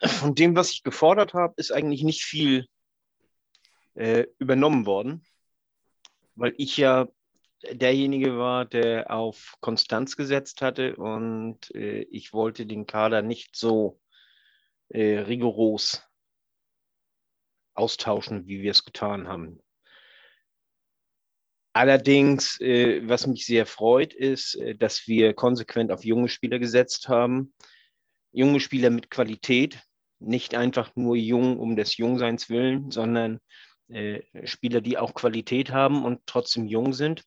von dem, was ich gefordert habe, ist eigentlich nicht viel äh, übernommen worden, weil ich ja derjenige war, der auf Konstanz gesetzt hatte und äh, ich wollte den Kader nicht so äh, rigoros austauschen, wie wir es getan haben. Allerdings, äh, was mich sehr freut, ist, äh, dass wir konsequent auf junge Spieler gesetzt haben. Junge Spieler mit Qualität, nicht einfach nur jung um des Jungseins willen, sondern äh, Spieler, die auch Qualität haben und trotzdem jung sind.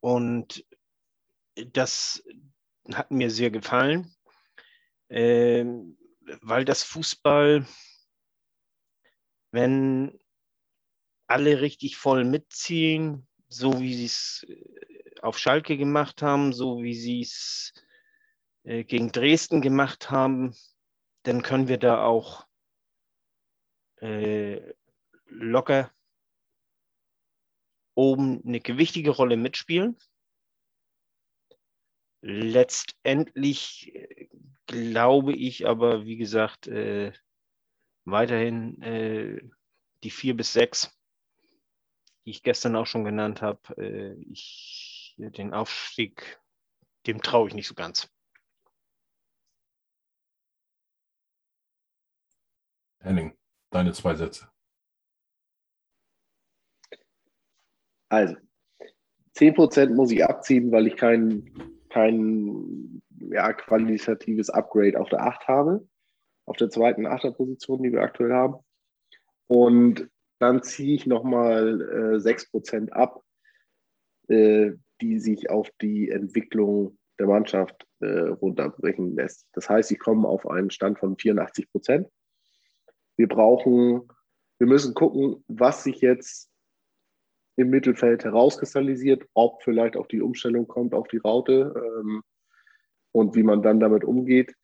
Und das hat mir sehr gefallen, äh, weil das Fußball, wenn alle richtig voll mitziehen, so wie sie es äh, auf Schalke gemacht haben, so wie sie es äh, gegen Dresden gemacht haben, dann können wir da auch äh, locker oben eine gewichtige Rolle mitspielen. Letztendlich äh, glaube ich aber, wie gesagt, äh, weiterhin äh, die vier bis sechs, die ich gestern auch schon genannt habe. Äh, den Aufstieg, dem traue ich nicht so ganz. Henning, deine zwei Sätze. Also, 10% muss ich abziehen, weil ich kein, kein ja, qualitatives Upgrade auf der 8 habe, auf der zweiten Achterposition, die wir aktuell haben. Und dann ziehe ich nochmal äh, 6% ab, äh, die sich auf die Entwicklung der Mannschaft äh, runterbrechen lässt. Das heißt, ich komme auf einen Stand von 84 Prozent. Wir brauchen, wir müssen gucken, was sich jetzt im Mittelfeld herauskristallisiert, ob vielleicht auch die Umstellung kommt auf die Raute ähm, und wie man dann damit umgeht.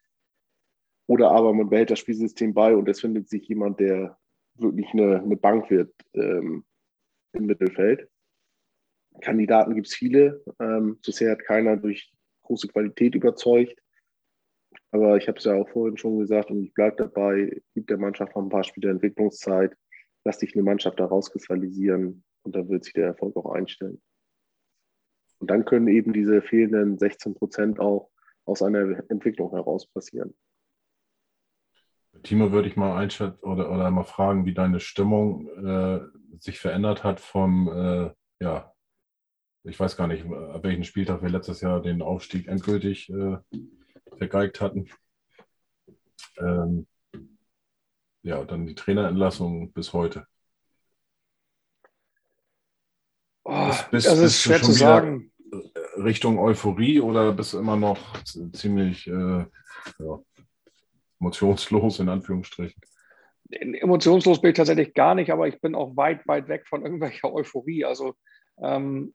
Oder aber man behält das Spielsystem bei und es findet sich jemand, der wirklich eine, eine Bank wird ähm, im Mittelfeld. Kandidaten gibt es viele. Ähm, bisher hat keiner durch große Qualität überzeugt. Aber ich habe es ja auch vorhin schon gesagt und ich bleibe dabei, gibt der Mannschaft noch ein paar Spiele Entwicklungszeit, lass sich eine Mannschaft da rauskristallisieren und dann wird sich der Erfolg auch einstellen. Und dann können eben diese fehlenden 16 Prozent auch aus einer Entwicklung heraus passieren. Timo, würde ich mal einschätzen oder, oder mal fragen, wie deine Stimmung äh, sich verändert hat vom, äh, ja, ich weiß gar nicht, ab welchen Spieltag wir letztes Jahr den Aufstieg endgültig äh, vergeigt hatten. Ähm, ja, dann die Trainerentlassung bis heute. Oh, bist, bist, das ist schwer zu sagen. Richtung Euphorie oder bist du immer noch ziemlich äh, ja, emotionslos in Anführungsstrichen? Emotionslos bin ich tatsächlich gar nicht, aber ich bin auch weit, weit weg von irgendwelcher Euphorie. Also ähm,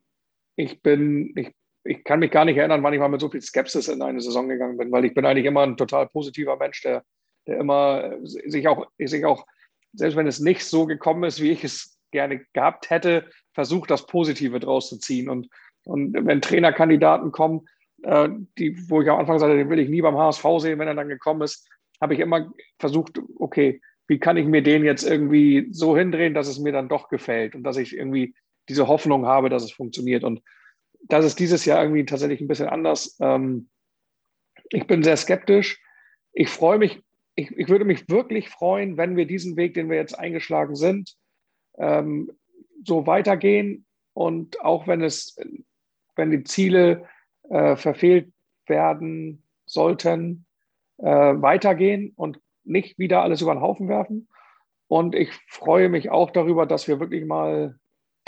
ich bin, ich ich kann mich gar nicht erinnern, wann ich mal mit so viel Skepsis in eine Saison gegangen bin, weil ich bin eigentlich immer ein total positiver Mensch, der, der immer sich auch, sich auch, selbst wenn es nicht so gekommen ist, wie ich es gerne gehabt hätte, versucht, das Positive draus zu ziehen. Und, und wenn Trainerkandidaten kommen, äh, die, wo ich am Anfang sagte, den will ich nie beim HSV sehen, wenn er dann gekommen ist, habe ich immer versucht, okay, wie kann ich mir den jetzt irgendwie so hindrehen, dass es mir dann doch gefällt und dass ich irgendwie diese Hoffnung habe, dass es funktioniert. Und das ist dieses Jahr irgendwie tatsächlich ein bisschen anders. Ähm, ich bin sehr skeptisch. Ich freue mich, ich, ich, würde mich wirklich freuen, wenn wir diesen Weg, den wir jetzt eingeschlagen sind, ähm, so weitergehen und auch wenn es, wenn die Ziele äh, verfehlt werden sollten, äh, weitergehen und nicht wieder alles über den Haufen werfen. Und ich freue mich auch darüber, dass wir wirklich mal,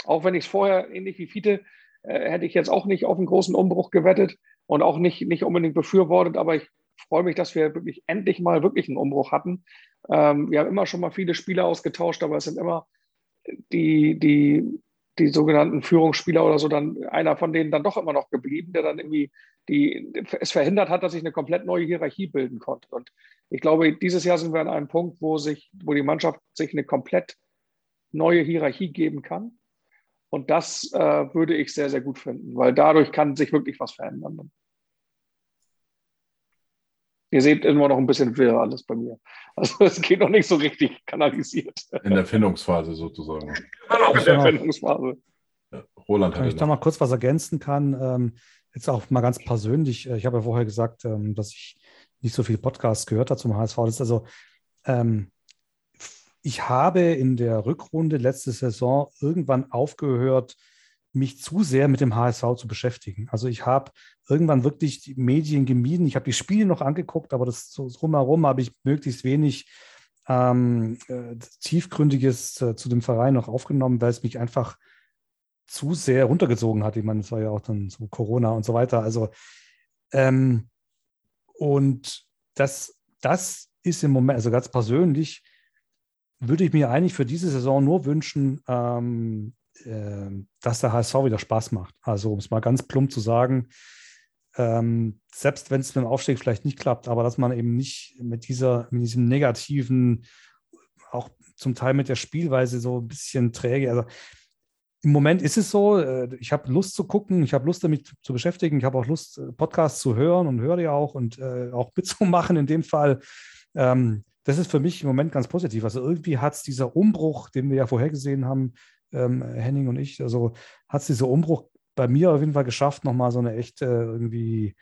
auch wenn ich es vorher ähnlich wie Fiete äh, hätte ich jetzt auch nicht auf einen großen Umbruch gewettet und auch nicht, nicht unbedingt befürwortet, aber ich freue mich, dass wir wirklich endlich mal wirklich einen Umbruch hatten. Ähm, wir haben immer schon mal viele Spieler ausgetauscht, aber es sind immer die, die, die sogenannten Führungsspieler oder so, dann einer von denen dann doch immer noch geblieben, der dann irgendwie die, es verhindert hat, dass sich eine komplett neue Hierarchie bilden konnte. Und ich glaube, dieses Jahr sind wir an einem Punkt, wo sich, wo die Mannschaft sich eine komplett neue Hierarchie geben kann. Und das äh, würde ich sehr, sehr gut finden, weil dadurch kann sich wirklich was verändern. Ihr seht immer noch ein bisschen wirr alles bei mir. Also es geht noch nicht so richtig kanalisiert. In der Findungsphase sozusagen. In der Findungsphase. Ja, Roland Wenn ich da mal kurz was ergänzen kann, ähm, jetzt auch mal ganz persönlich, äh, ich habe ja vorher gesagt, ähm, dass ich nicht so viele Podcasts gehört habe zum HSV. Das ist also, ähm, ich habe in der Rückrunde letzte Saison irgendwann aufgehört, mich zu sehr mit dem HSV zu beschäftigen. Also ich habe irgendwann wirklich die Medien gemieden. Ich habe die Spiele noch angeguckt, aber das so drumherum habe ich möglichst wenig ähm, äh, tiefgründiges äh, zu dem Verein noch aufgenommen, weil es mich einfach zu sehr runtergezogen hat. Ich meine, es war ja auch dann so Corona und so weiter. Also ähm, und das, das ist im Moment, also ganz persönlich, würde ich mir eigentlich für diese Saison nur wünschen, ähm, äh, dass der HSV wieder Spaß macht. Also, um es mal ganz plump zu sagen, ähm, selbst wenn es mit dem Aufstieg vielleicht nicht klappt, aber dass man eben nicht mit dieser, mit diesem negativen, auch zum Teil mit der Spielweise so ein bisschen träge. Also im Moment ist es so, äh, ich habe Lust zu gucken, ich habe Lust damit zu beschäftigen, ich habe auch Lust, äh, Podcasts zu hören und höre ja auch und äh, auch mitzumachen in dem Fall. Ähm, das ist für mich im Moment ganz positiv. Also irgendwie hat es dieser Umbruch, den wir ja vorher gesehen haben, ähm, Henning und ich, also hat es dieser Umbruch bei mir auf jeden Fall geschafft, nochmal so eine echte irgendwie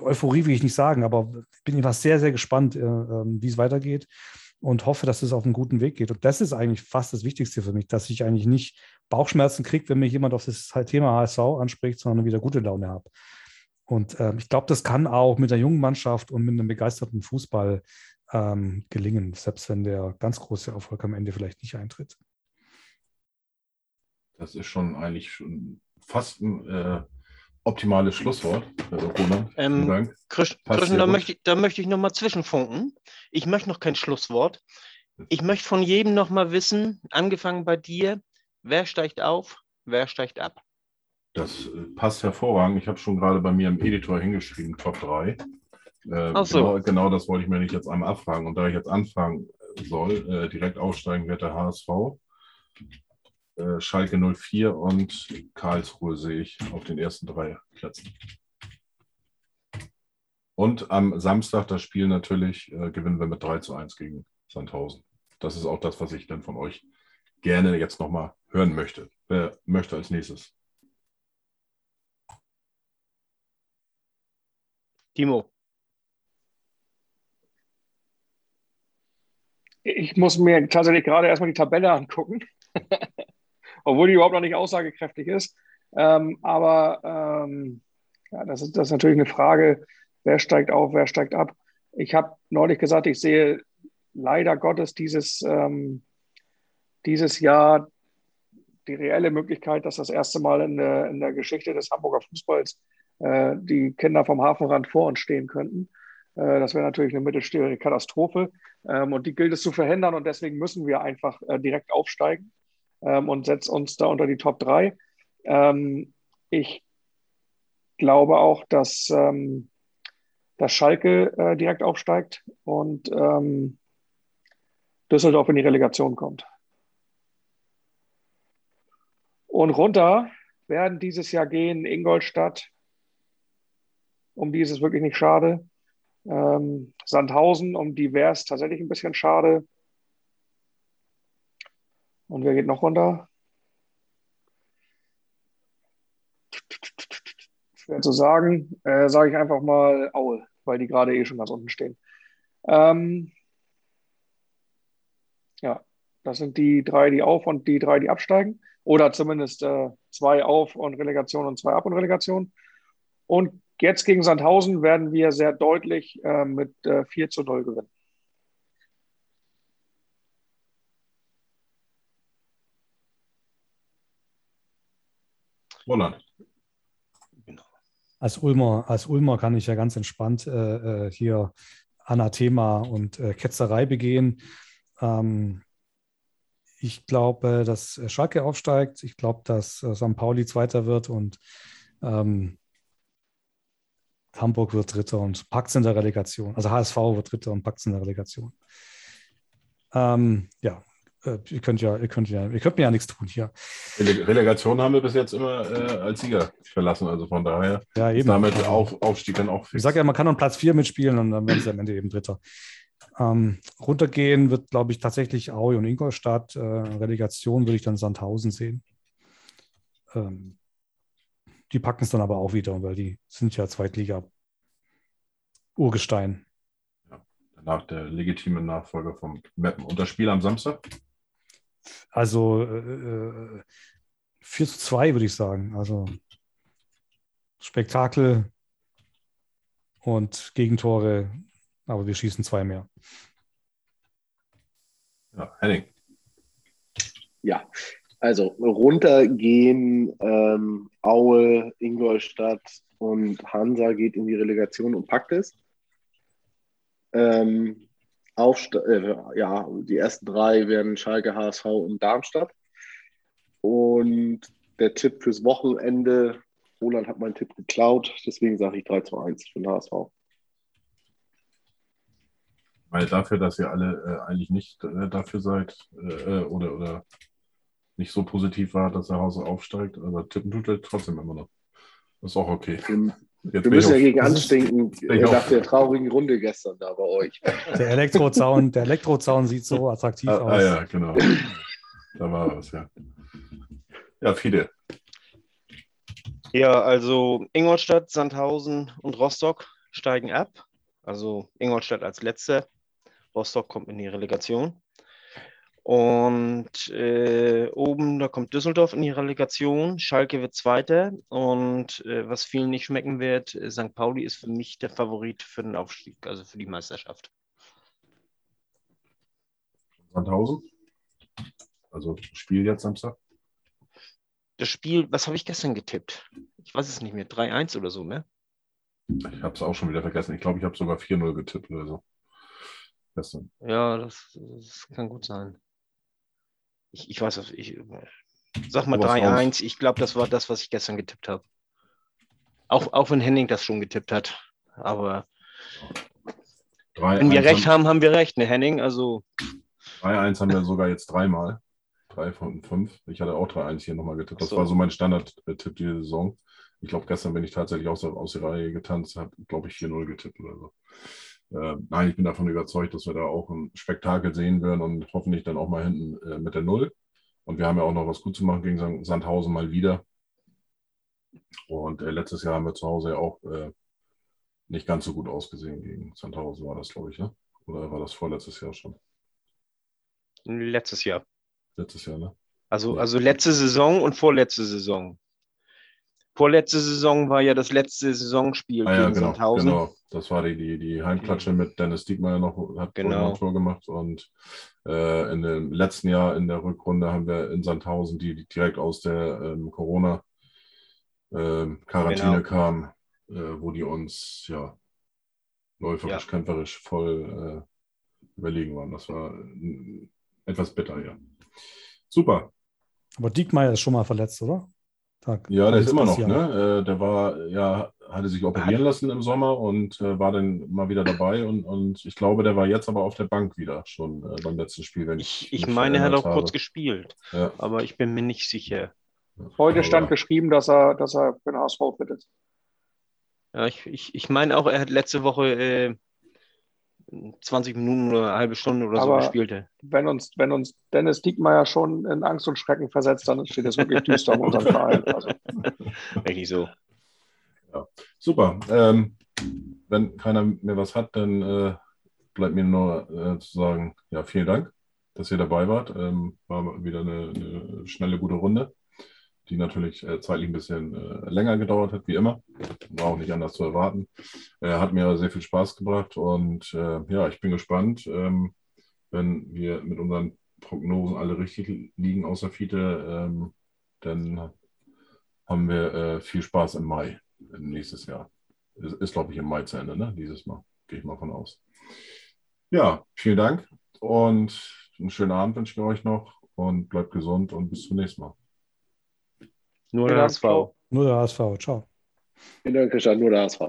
Euphorie will ich nicht sagen, aber bin ich sehr, sehr gespannt, äh, äh, wie es weitergeht und hoffe, dass es auf einen guten Weg geht. Und das ist eigentlich fast das Wichtigste für mich, dass ich eigentlich nicht Bauchschmerzen kriege, wenn mich jemand auf das Thema HSV anspricht, sondern wieder gute Laune habe. Und äh, ich glaube, das kann auch mit der jungen Mannschaft und mit einem begeisterten Fußball ähm, gelingen, selbst wenn der ganz große Erfolg am Ende vielleicht nicht eintritt. Das ist schon eigentlich schon fast ein äh, optimales Schlusswort. Also, Roland, ähm, Dank. Christian, da möchte, ich, da möchte ich nochmal zwischenfunken. Ich möchte noch kein Schlusswort. Ich möchte von jedem nochmal wissen, angefangen bei dir, wer steigt auf, wer steigt ab? Das äh, passt hervorragend. Ich habe schon gerade bei mir im Editor hingeschrieben, Top 3. Äh, so. genau, genau, das wollte ich mir nicht jetzt einmal abfragen. Und da ich jetzt anfangen soll, äh, direkt aufsteigen wird der HSV. Äh, Schalke 04 und Karlsruhe sehe ich auf den ersten drei Plätzen. Und am Samstag das Spiel natürlich äh, gewinnen wir mit 3 zu 1 gegen Sandhausen. Das ist auch das, was ich dann von euch gerne jetzt nochmal hören möchte. Wer möchte als nächstes? Timo. Ich muss mir tatsächlich gerade erstmal die Tabelle angucken. obwohl die überhaupt noch nicht aussagekräftig ist. Ähm, aber ähm, ja, das, ist, das ist natürlich eine Frage, wer steigt auf, wer steigt ab. Ich habe neulich gesagt, ich sehe leider Gottes dieses, ähm, dieses Jahr die reelle Möglichkeit, dass das erste Mal in der, in der Geschichte des Hamburger Fußballs äh, die Kinder vom Hafenrand vor uns stehen könnten. Äh, das wäre natürlich eine mittelstehende Katastrophe. Ähm, und die gilt es zu verhindern. Und deswegen müssen wir einfach äh, direkt aufsteigen ähm, und setzt uns da unter die Top 3. Ähm, ich glaube auch, dass, ähm, dass Schalke äh, direkt aufsteigt und ähm, Düsseldorf in die Relegation kommt. Und runter werden dieses Jahr gehen Ingolstadt. Um die ist es wirklich nicht schade. Ähm, Sandhausen, um die wäre es tatsächlich ein bisschen schade. Und wer geht noch runter? Schwer zu sagen. Äh, Sage ich einfach mal Aue, weil die gerade eh schon ganz unten stehen. Ähm, ja, das sind die drei, die auf und die drei, die absteigen. Oder zumindest äh, zwei auf und Relegation und zwei ab und Relegation. Und jetzt gegen Sandhausen werden wir sehr deutlich äh, mit äh, 4 zu 0 gewinnen. Roland. Als Ulmer, als Ulmer kann ich ja ganz entspannt äh, äh, hier Anathema und äh, Ketzerei begehen. Ähm, ich glaube, dass Schalke aufsteigt. Ich glaube, dass äh, St. Pauli Zweiter wird und ähm, Hamburg wird Dritter und packt in der Relegation. Also HSV wird Dritter und packt in der Relegation. Ähm, ja, äh, ihr könnt ja, ihr könnt ja, ihr könnt mir ja nichts tun hier. Rele Relegation haben wir bis jetzt immer äh, als Sieger verlassen, also von daher Ja, eben. damit Also, auf, Aufstieg dann auch ich fix. sage ja, man kann um Platz 4 mitspielen und dann werden sie am Ende eben Dritter. Ähm, runtergehen wird, glaube ich, tatsächlich Aue und Ingolstadt. Äh, Relegation würde ich dann Sandhausen sehen. Ähm, die packen es dann aber auch wieder, weil die sind ja Zweitliga Urgestein. Danach der legitime Nachfolger vom Meppen. Und das Spiel am Samstag? Also äh, äh, 4 zu 2 würde ich sagen. Also Spektakel und Gegentore, aber wir schießen zwei mehr. Ja, Henning. Ja, also runtergehen, ähm, Aue, Ingolstadt und Hansa geht in die Relegation und packt es. Ähm, äh, ja, die ersten drei werden Schalke, HSV und Darmstadt. Und der Tipp fürs Wochenende, Roland hat meinen Tipp geklaut, deswegen sage ich 3 zu 1 für den HSV. Weil dafür, dass ihr alle äh, eigentlich nicht äh, dafür seid äh, oder, oder nicht so positiv war, dass der Hause aufsteigt, aber tippen tut er trotzdem immer noch. Das ist auch okay. Wir, Jetzt wir müssen ja gegen anstinken nach der traurigen Runde gestern da bei euch. Der Elektrozaun, der Elektrozaun sieht so attraktiv auf, ah, aus. ah, ja, genau. da war was, ja. Ja, Fide. Ja, also Ingolstadt, Sandhausen und Rostock steigen ab. Also Ingolstadt als letzter. Rostock kommt in die Relegation. Und äh, oben, da kommt Düsseldorf in die Relegation. Schalke wird Zweiter. Und äh, was vielen nicht schmecken wird, äh, St. Pauli ist für mich der Favorit für den Aufstieg, also für die Meisterschaft. Sandhausen. Also Spiel jetzt Samstag. Das Spiel, was habe ich gestern getippt? Ich weiß es nicht mehr. 3-1 oder so, ne? Ich habe es auch schon wieder vergessen. Ich glaube, ich habe sogar 4-0 getippt oder so. Gestern. Ja, das, das kann gut sein. Ich, ich weiß, ich sag mal Aber was 3-1. Ich glaube, das war das, was ich gestern getippt habe. Auch, auch wenn Henning das schon getippt hat. Aber 3-1 wenn wir recht haben, haben wir recht, ne, Henning? Also, 3-1 haben wir sogar jetzt dreimal. Drei von fünf. Ich hatte auch 3-1 hier nochmal getippt. Das so. war so mein Standard-Tipp diese Saison. Ich glaube, gestern bin ich tatsächlich aus der, aus der Reihe getanzt, habe, glaube ich, 4-0 getippt oder so. Äh, nein, ich bin davon überzeugt, dass wir da auch ein Spektakel sehen werden und hoffentlich dann auch mal hinten äh, mit der Null. Und wir haben ja auch noch was gut zu machen gegen. Sandhausen mal wieder. Und äh, letztes Jahr haben wir zu Hause ja auch äh, nicht ganz so gut ausgesehen gegen Sandhausen, war das, glaube ich, ne? Oder war das vorletztes Jahr schon? letztes Jahr. Letztes Jahr, ne? Also, Ja. also letzte Saison und vorletzte Saison. Vorletzte Saison war ja das letzte Saisonspiel Ah ja, gegen genau, Sandhausen. genau. Das war die, die, die Heimklatsche mit Dennis Diekmeyer noch, hat Genau. ein Tor gemacht. Und äh, in dem letzten Jahr in der Rückrunde haben wir in Sandhausen, die, die direkt aus der ähm, Corona-Quarantäne Genau. kamen, äh, wo die uns ja läuferisch, kämpferisch voll äh, überlegen waren. Das war äh, etwas bitter, ja. Super. Aber Diekmeyer ist schon mal verletzt, oder? Da Ja, der ist immer noch, ne? Äh, der war, ja, hatte sich operieren lassen im Sommer und äh, war dann mal wieder dabei und, und ich glaube, der war jetzt aber auf der Bank wieder schon äh, beim letzten Spiel, wenn ich. Ich, ich meine, er hat auch erinnert kurz habe. gespielt, Ja, aber ich bin mir nicht sicher. Heute aber- stand geschrieben, dass er, dass er für den HSV fit ist. Ja, ich, ich, ich meine auch, er hat letzte Woche äh, 20 Minuten oder eine halbe Stunde oder so Aber- gespielt. Wenn uns, wenn uns Dennis Diekmeyer schon in Angst und Schrecken versetzt, dann steht es wirklich düster um unseren Verein. Also, Richtig so. Super. Ähm, wenn keiner mehr was hat, dann äh, bleibt mir nur äh, zu sagen, ja, vielen Dank, dass ihr dabei wart. Ähm, war wieder eine, eine schnelle, gute Runde, die natürlich äh, zeitlich ein bisschen äh, länger gedauert hat, wie immer. War auch nicht anders zu erwarten. Äh, hat mir sehr viel Spaß gebracht und äh, ja, ich bin gespannt, ähm, wenn wir mit unseren Prognosen alle richtig liegen, außer Fiete, ähm, dann haben wir äh, viel Spaß im Mai nächstes Jahr. Ist, ist glaube ich, im Mai zu Ende, ne? Dieses Mal. Gehe ich mal von aus. Ja, vielen Dank und einen schönen Abend wünsche ich euch noch und bleibt gesund und bis zum nächsten Mal. Nur der HSV. Nur der HSV. Ciao. Vielen Dank, Christian, nur der HSV.